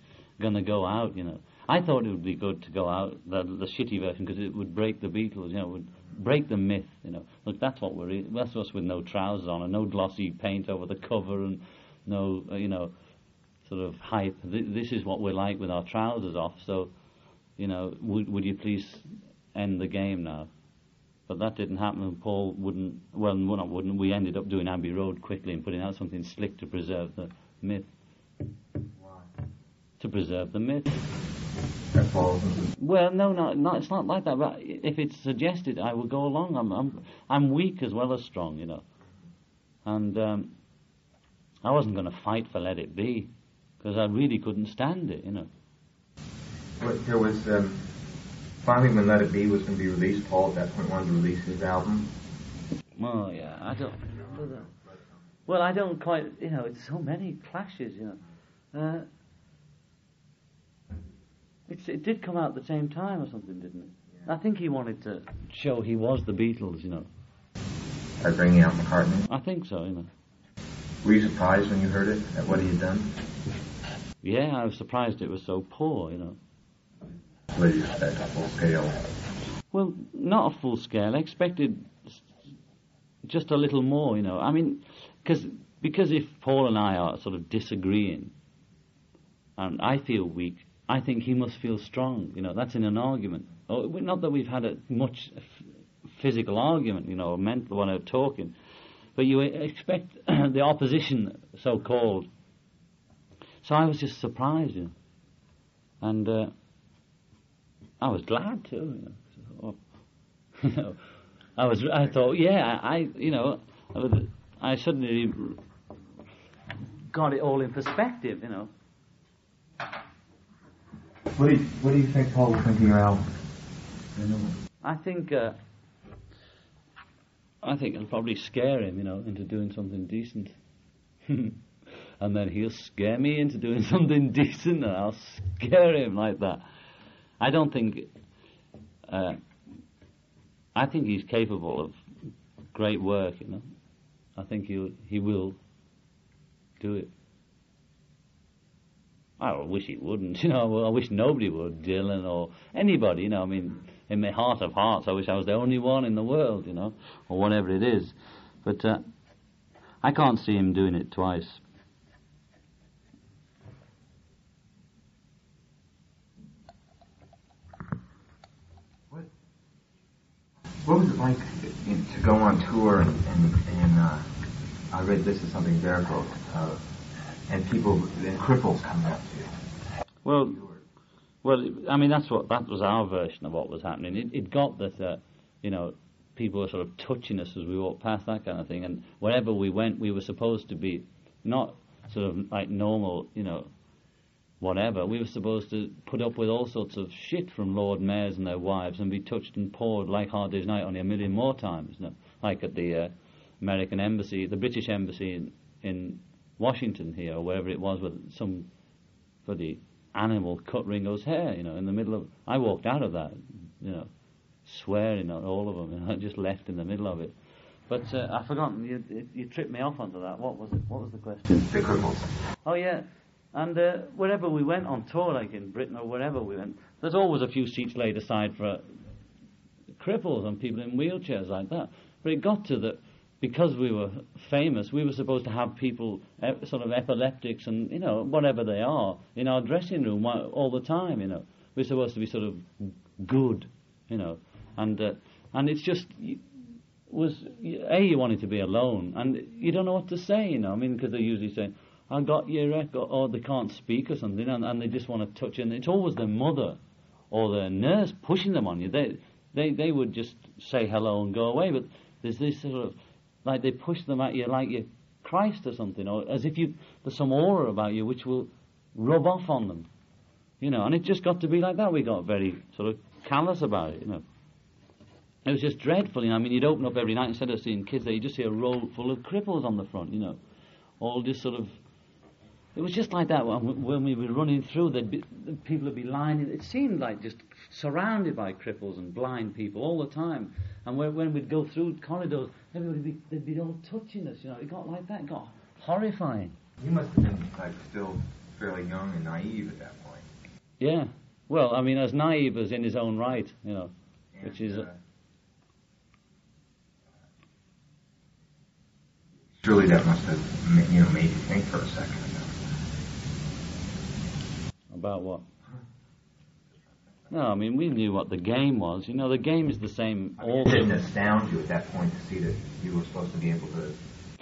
going to go out. You know, I thought it would be good to go out the, the shitty version because it would break the Beatles. You know, would break the myth. You know, look, that's what we're. That's us with no trousers on and no glossy paint over the cover and no, uh, you know, sort of hype. Th- this is what we're like with our trousers off. So, you know, would would you please end the game now? But that didn't happen, and Paul wouldn't. Well, not wouldn't. We ended up doing Abbey Road quickly and putting out something slick to preserve the myth. Why? To preserve the myth. Well, no, no, no, it's not like that. But if it's suggested, I will go along. I'm, I'm, I'm weak as well as strong, you know. And um, I wasn't going to fight for Let It Be because I really couldn't stand it, you know. But there was um, finally when Let It Be was going to be released. Paul at that point wanted to release his album. Oh yeah, I don't. Well, I don't quite. You know, it's so many clashes. You know, uh, it's, it did come out at the same time or something, didn't it? I think he wanted to show he was the Beatles. You know, By bringing out McCartney. I think so. You know. Were you surprised when you heard it at what he had done? Yeah, I was surprised it was so poor. You know. Did you? Full scale. Well, not a full scale. I expected just a little more, you know. I mean, cause, because if Paul and I are sort of disagreeing, and I feel weak, I think he must feel strong. You know, that's in an argument. Oh, not that we've had a much physical argument, you know, a mental one of talking, but you expect the opposition, so called. So I was just surprised, you know. and uh, I was glad to. You know. So, you know, I was. I thought, yeah, I, you know, I, was, I suddenly got it all in perspective. You know. What do you What do you think Paul was thinking album? I think. Uh, I think it'll probably scare him, you know, into doing something decent. and then he'll scare me into doing something decent, and I'll scare him like that. I don't think. Uh, I think he's capable of great work, you know. I think he he will do it. I wish he wouldn't, you know. I wish nobody would, Dylan or anybody, you know. I mean, in my heart of hearts, I wish I was the only one in the world, you know, or whatever it is. But uh, I can't see him doing it twice. What was it like in- to go on tour and, and, and uh, I read this is something Derek wrote, uh, and people, and cripples coming up to you? Well, Well, I mean, that's what that was our version of what was happening. It, it got that, uh, you know, people were sort of touching us as we walked past that kind of thing, and wherever we went, we were supposed to be not sort of like normal, you know, whatever. We were supposed to put up with all sorts of shit from Lord Mayors and their wives, and be touched and poured like Hard Day's Night only a million more times, know, like at the uh, American embassy, the British embassy in, in Washington here, or wherever it was, with some bloody animal cut Ringo's hair, you know, in the middle of. I walked out of that, you know, swearing at all of them, and I just left in the middle of it. But uh, I've forgotten. You, you, you tripped me off onto that. What was it? What was the question? Cripples. Oh yeah, and uh, wherever we went on tour, like in Britain or wherever we went, there's always a few seats laid aside for cripples and people in wheelchairs like that. But it got to that because we were famous, we were supposed to have people, e- sort of epileptics and you know whatever they are, in our dressing room all the time. You know, we're supposed to be sort of good, you know, and uh, and it's just. Was a you wanted to be alone, and you don't know what to say, you know. I mean, because they're usually say, "I got your record," or they can't speak or something, and, and they just want to touch. And it's always their mother or their nurse pushing them on you. They they they would just say hello and go away, but there's this sort of like they push them at you like you're Christ or something, or as if you there's some aura about you which will rub off on them, you know. And it just got to be like that. We got very sort of callous about it, you know. It was just dreadful, you know. I mean, you'd open up every night instead of seeing kids there, you just see a row full of cripples on the front, you know, all just sort of. It was just like that when, when we were running through. There'd be, the people would be lying. It seemed like just surrounded by cripples and blind people all the time. And when, when we'd go through corridors, everybody would be, they'd be all touching us. You know, it got like that. It got horrifying. You must have been like still fairly young and naive at that point. Yeah. Well, I mean, as naive as in his own right, you know. And, Which is, uh, surely that must have you know made you think for a second. About what? No, I mean we knew what the game was. You know, the game is the same I mean, all it didn't astound you at that point to see that you were supposed to be able to.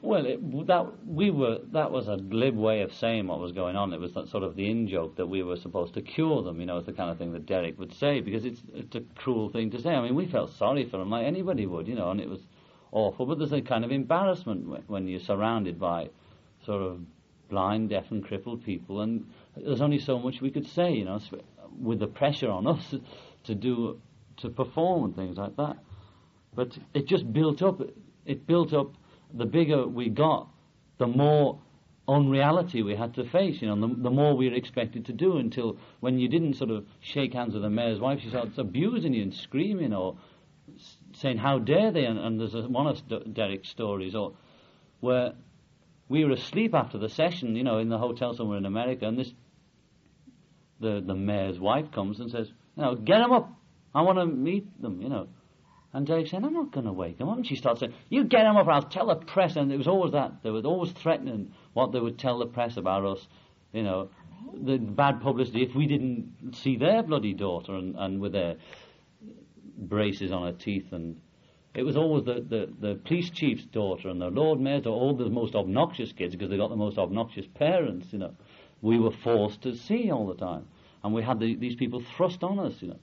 well. It, that we were that was a glib way of saying what was going on. It was that sort of the in joke that we were supposed to cure them. You know, it's the kind of thing that Derek would say because it's it's a cruel thing to say. I mean, we felt sorry for them like anybody would. You know, and it was awful. But there's a kind of embarrassment when, when you're surrounded by sort of blind, deaf, and crippled people, and there's only so much we could say. You know, with the pressure on us to do to perform and things like that. But it just built up. It built up. The bigger we got, the more unreality we had to face. You know, the, the more we were expected to do. Until when you didn't sort of shake hands with the mayor's wife, she starts abusing you and screaming or saying, "How dare they?" And, and there's a, one of Derek's stories, or where we were asleep after the session, you know, in the hotel somewhere in America, and this the the mayor's wife comes and says, "You know, get him up. I want to meet them." You know, and Derek said, "I'm not going to wake him up." And she starts saying, "You get him up, I'll tell the press." And it was always that they were always threatening what they would tell the press about us. You know, the bad publicity if we didn't see their bloody daughter and, and with their braces on her teeth and it was always the, the, the police chief's daughter and the Lord Mayor's daughter, all the most obnoxious kids because they got the most obnoxious parents, you know. We were forced to see all the time. And we had the, these people thrust on us, you know.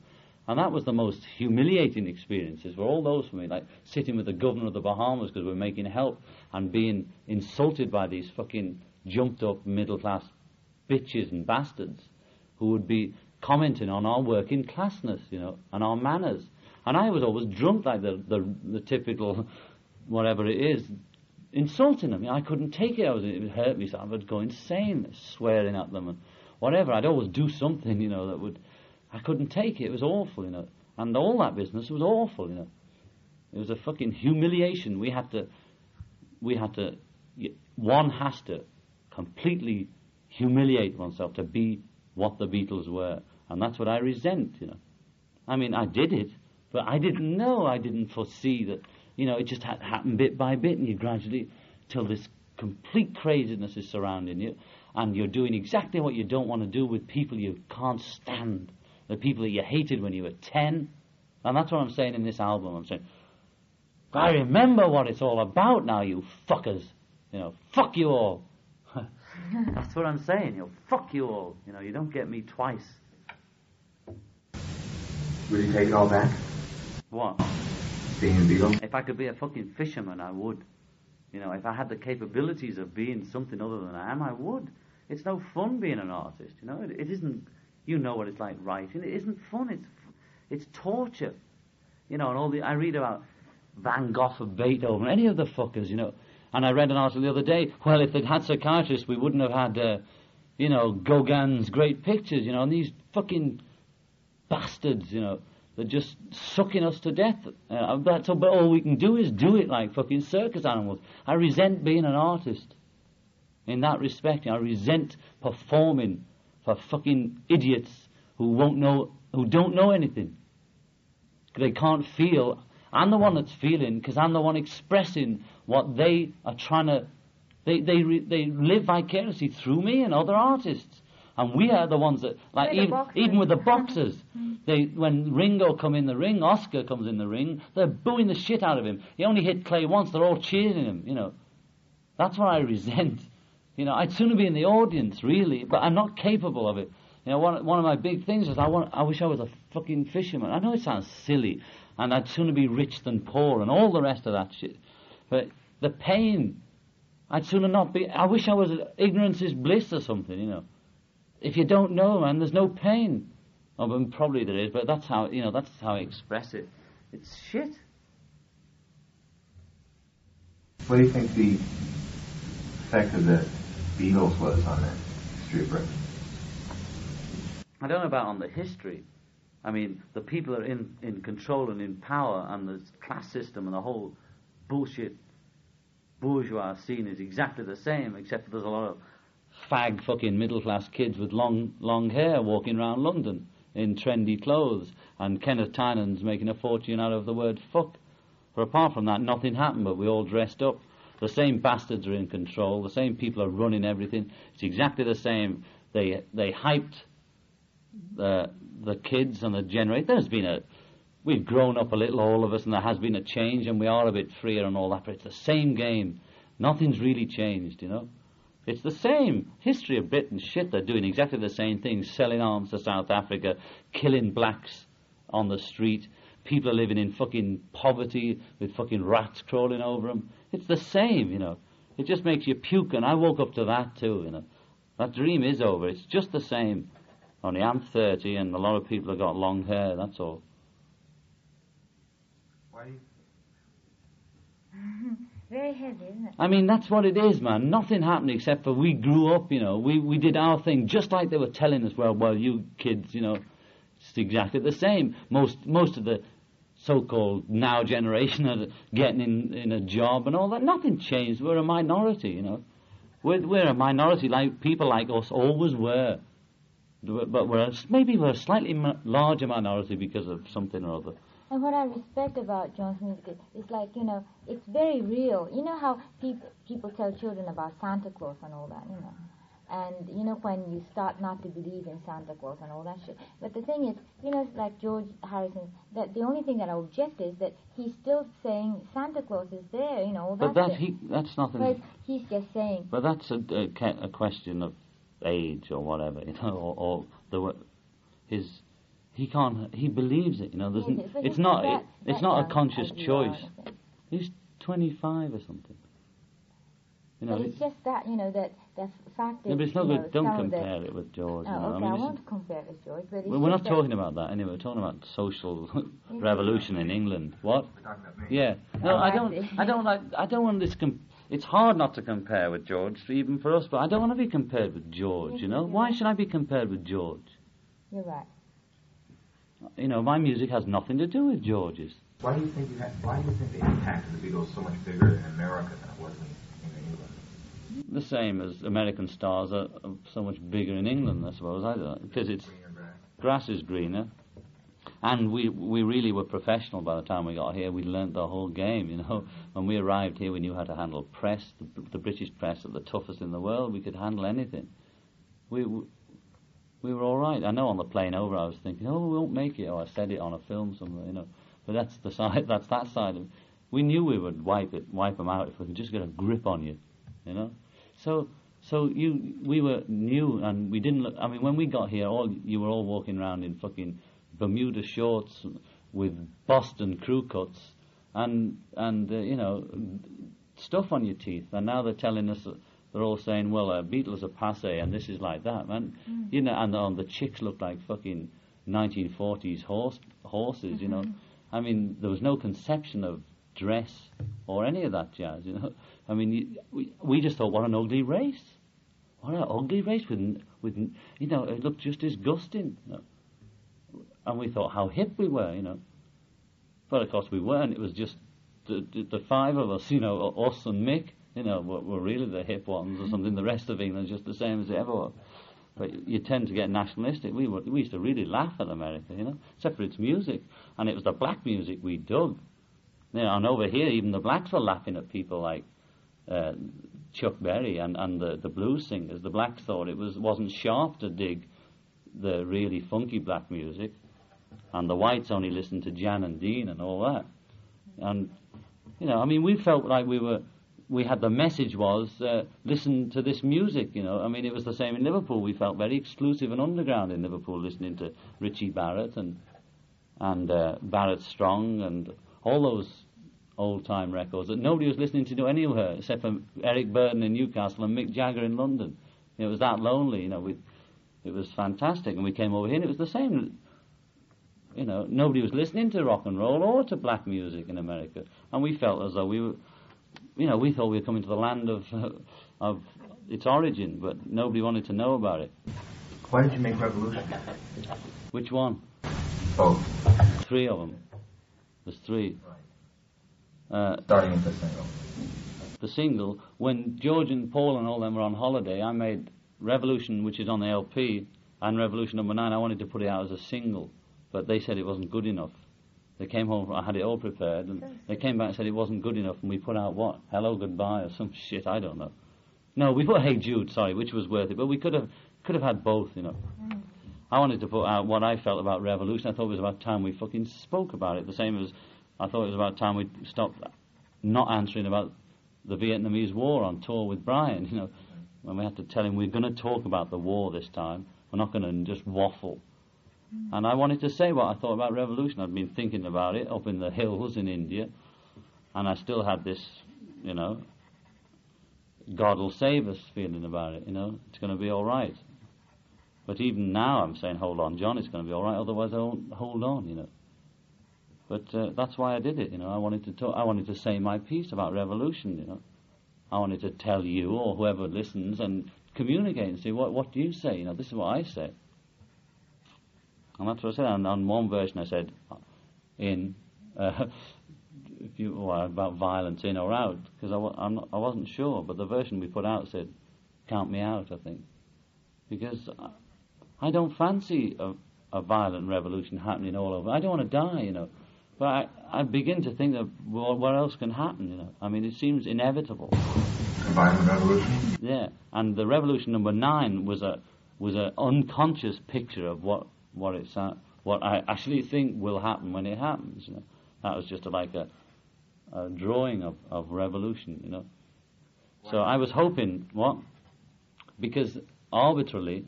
And that was the most humiliating experiences were all those for me, like sitting with the governor of the Bahamas because we are making help and being insulted by these fucking jumped up middle class bitches and bastards who would be commenting on our working classness, you know, and our manners. And I was always drunk like the, the, the typical, whatever it is, insulting them. I couldn't take it. I was, it would hurt me, so I would go insane, swearing at them and whatever. I'd always do something, you know, that would. I couldn't take it. It was awful, you know. And all that business was awful, you know. It was a fucking humiliation. We had to, we had to, one has to completely humiliate oneself to be what the Beatles were. And that's what I resent, you know. I mean, I did it, but I didn't know, I didn't foresee that, you know, it just had happened bit by bit, and you gradually, till this complete craziness is surrounding you, and you're doing exactly what you don't want to do with people you can't stand, the people that you hated when you were 10. And that's what I'm saying in this album. I'm saying, I remember what it's all about now, you fuckers. You know, fuck you all. That's what I'm saying. You know, fuck you all. You know, you don't get me twice. Will you take it all back? What? If I could be a fucking fisherman, I would. You know, if I had the capabilities of being something other than I am, I would. It's no fun being an artist. You know, it, it isn't. You know what it's like writing. It isn't fun. It's it's torture. You know, and all the I read about Van Gogh or Beethoven, any of the fuckers. You know, and I read an article the other day. Well, if they'd had psychiatrists, we wouldn't have had, uh, you know, Gauguin's great pictures. You know, and these fucking bastards. You know, they're just sucking us to death. Uh, that's all, but all we can do is do it like fucking circus animals. I resent being an artist. In that respect, I resent performing for fucking idiots who won't know, who don't know anything. They can't feel. I'm the one that's feeling because I'm the one expressing what they are trying to. They they re, they live vicariously through me and other artists, and we are the ones that like even even with the boxers. They when Ringo come in the ring, Oscar comes in the ring, they're booing the shit out of him. He only hit Clay once, they're all cheering him. You know, that's what I resent. You know, I'd sooner be in the audience, really, but I'm not capable of it. You know, one, one of my big things is I want, I wish I was a fucking fisherman. I know it sounds silly, and I'd sooner be rich than poor, and all the rest of that shit. But the pain, I'd sooner not be. I wish I was ignorance is bliss or something. You know, if you don't know, man, there's no pain. Oh, but probably there is, but that's how you know. That's how I express it. It's shit. What do you think the effect of the Beatles was on the history of Britain? I don't know about on the history. I mean, the people are in, in control and in power, and the class system and the whole bullshit bourgeois scene is exactly the same, except there's a lot of fag fucking middle class kids with long long hair walking around London in trendy clothes, and Kenneth Tynan's making a fortune out of the word fuck. But apart from that, nothing happened, but we all dressed up. The same bastards are in control, the same people are running everything. It's exactly the same. They they hyped the the kids and the generation. There's been a we've grown up a little, all of us, and there has been a change, and we are a bit freer and all that. But it's the same game. Nothing's really changed, you know. It's the same history of Britain. Shit, they're doing exactly the same things: selling arms to South Africa, killing blacks on the street. People are living in fucking poverty with fucking rats crawling over them. It's the same, you know. It just makes you puke, and I woke up to that too, you know. That dream is over. It's just the same. Only I'm 30 and a lot of people have got long hair, that's all. Why do you Very heavy, isn't it? I mean, that's what it is, man. Nothing happened except for we grew up, you know. We, we did our thing just like they were telling us, well, well, you kids, you know, it's exactly the same. Most, most of the so-called now generation are getting in, in a job and all that. Nothing changed. We're a minority, you know. We're, we're a minority like people like us always were. But we're a, maybe we're a slightly larger minority because of something or other. And what I respect about John's music is, like, you know, it's very real. You know how people people tell children about Santa Claus and all that, you know. And you know when you start not to believe in Santa Claus and all that shit. But the thing is, you know, like George Harrison, that the only thing that I object is that he's still saying Santa Claus is there, you know, all But that that shit. he that's nothing. But he's just saying, But that's a, a, a question of age or whatever, you know, or, or the his he can't he believes it, you know. There's, Yes, n- it's not that- it, it's not a conscious as you are, choice. He's 25 or something. You know, but it's he- just that, you know, that the fact that yeah, but it's no you good. know, Don't some of the- compare it with George. Oh, know. okay, I mean, I won't compare it with George, but it's well, we're not talking about that anyway. We're talking about social revolution in England. What? We're talking about me. Yeah. No, Oh, I I don't. I don't like. I don't want this. Com- it's hard not to compare with George, even for us. But I don't want to be compared with George. You know, why should I be compared with George? You're right. You know, my music has nothing to do with George's. Why do you think you had, why do you think the impact of the Beatles was so much bigger in America than it was in, in England? The same as American stars are are so much bigger in England, I suppose. I don't because it's Greener grass. is greener, and we we really were professional by the time we got here. We learnt the whole game. You know, when we arrived here, we knew how to handle press. The, the British press are the toughest in the world. We could handle anything. We we we were all right. I know on the plane over, I was thinking, oh, we won't make it. Or I said it on a film somewhere, you know. But that's the side. That's that side of. We knew we would wipe it, wipe them out if we could just get a grip on you, you know. So, so you, we were new, and we didn't. Look, I mean, when we got here, all you were all walking around in fucking Bermuda shorts with Boston crew cuts, and and uh, you know, stuff on your teeth. And now they're telling us. That they're all saying, well, uh, Beatles are passe and this is like that, man. Mm. You know, and um, the chicks look like fucking 1940s horse, horses, you know. Mm-hmm. I mean, there was no conception of dress or any of that jazz, you know. I mean, you, we, we just thought, what an ugly race. What an ugly race with, with you know, it looked just disgusting. You know? And we thought how hip we were, you know. But of course we weren't. It was just the, the, the five of us, you know, us and Mick you know, were, were really the hip ones or something. The rest of England's just the same as it ever was. But you tend to get nationalistic. We, were, we used to really laugh at America, you know, except for its music. And it was the black music we dug. You know, and over here, even the blacks were laughing at people like uh, Chuck Berry and, and the, the blues singers. The blacks thought it was, wasn't sharp to dig the really funky black music. And the whites only listened to Jan and Dean and all that. And, you know, I mean, we felt like we were we had the message was uh, listen to this music. You know, I mean, it was the same in Liverpool. We felt very exclusive and underground in Liverpool, listening to Richie Barrett and and uh, Barrett Strong and all those old time records that nobody was listening to anywhere except for Eric Burdon in Newcastle and Mick Jagger in London. It was that lonely. You know, we, it was fantastic, and we came over here and it was the same. You know, nobody was listening to rock and roll or to black music in America, and we felt as though we were you know, we thought we were coming to the land of, uh, of its origin, but nobody wanted to know about it. Why did you make Revolution? Which one? Both. Three of them. There's three. Uh, Starting with the single. the single, when George and Paul and all them were on holiday, I made Revolution, which is on the LP, and Revolution number nine. I wanted to put it out as a single, but they said it wasn't good enough. They came home, I had it all prepared, and they came back and said it wasn't good enough, and we put out what? Hello, goodbye, or some shit, I don't know. No, we put Hey Jude, sorry, which was worth it, but we could have could have had both, you know. Mm. I wanted to put out what I felt about revolution. I thought it was about time we fucking spoke about it. The same as I thought it was about time we stopped not answering about the Vietnamese War on tour with Brian. You know, when we had to tell him we're going to talk about the war this time. We're not going to just waffle. And I wanted to say what I thought about revolution. I'd been thinking about it up in the hills in India, and I still had this, you know, God will save us feeling about it. You know, it's going to be all right. But even now, I'm saying, hold on, John, it's going to be all right. Otherwise, I won't hold on. You know. But uh, that's why I did it. You know, I wanted to talk. I wanted to say my piece about revolution. You know, I wanted to tell you or whoever listens and communicate and say, what what do you say? You know, this is what I say. And that's what I said. And on one version, I said, in, uh, if you, well, about violence in or out, because I, wa- I'm not, I wasn't sure. But the version we put out said, count me out, I think. Because I, I don't fancy a, a violent revolution happening all over. I don't want to die, you know. But I, I begin to think that well, what else can happen, you know. I mean, it seems inevitable. Violent revolution? Yeah, and the revolution number nine was a was an unconscious picture of what what it's uh, what I actually think will happen when it happens. You know, that was just a, like a, a drawing of, of revolution. You know, so I was hoping what because arbitrarily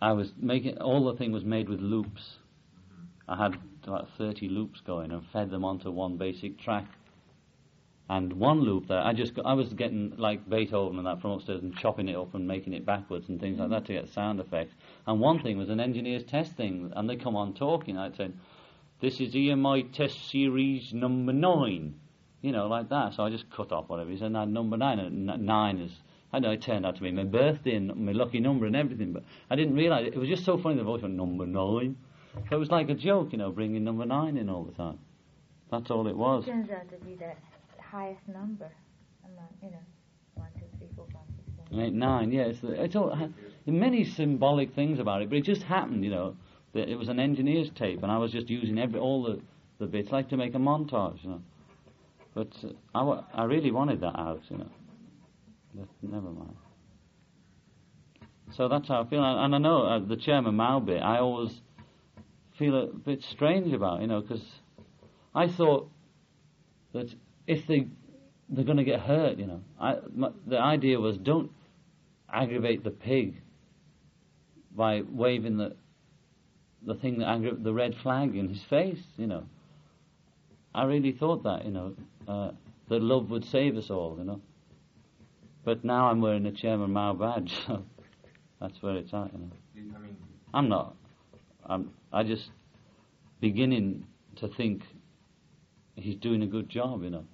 I was making all the thing was made with loops. I had about thirty loops going and fed them onto one basic track. And one loop there, I just I was getting like Beethoven and that from upstairs and chopping it up and making it backwards and things like that to get sound effects. And one thing was an engineer's test thing, and they come on talking. I'd say, "This is EMI test series number nine," you know, like that. So I just cut off whatever he said. And number nine, and nine is. I know it turned out to be my birthday and my lucky number and everything, but I didn't realise it. It was just so funny the voice went number nine. So it was like a joke, you know, bringing number nine in all the time. That's all it was. It turns out to be the highest number among, you know, one, two, three, four, five, six, seven. Eight, nine, yeah. It's, it's all, many symbolic things about it, but it just happened, you know. That it was an engineer's tape, and I was just using every all the, the bits, like to make a montage, you know. But uh, I, I really wanted that out, you know. But never mind. So that's how I feel, and and I know uh, the Chairman Mao bit. I always feel a bit strange about, you know, because I thought that if they they're going to get hurt, you know. I, my, the idea was don't aggravate the pig by waving the the thing that the red flag in his face, you know. I really thought that, you know, uh, that love would save us all, you know. But now I'm wearing a Chairman Mao badge, so that's where it's at, you know. I mean, I'm not. I'm. I just beginning to think he's doing a good job, you know.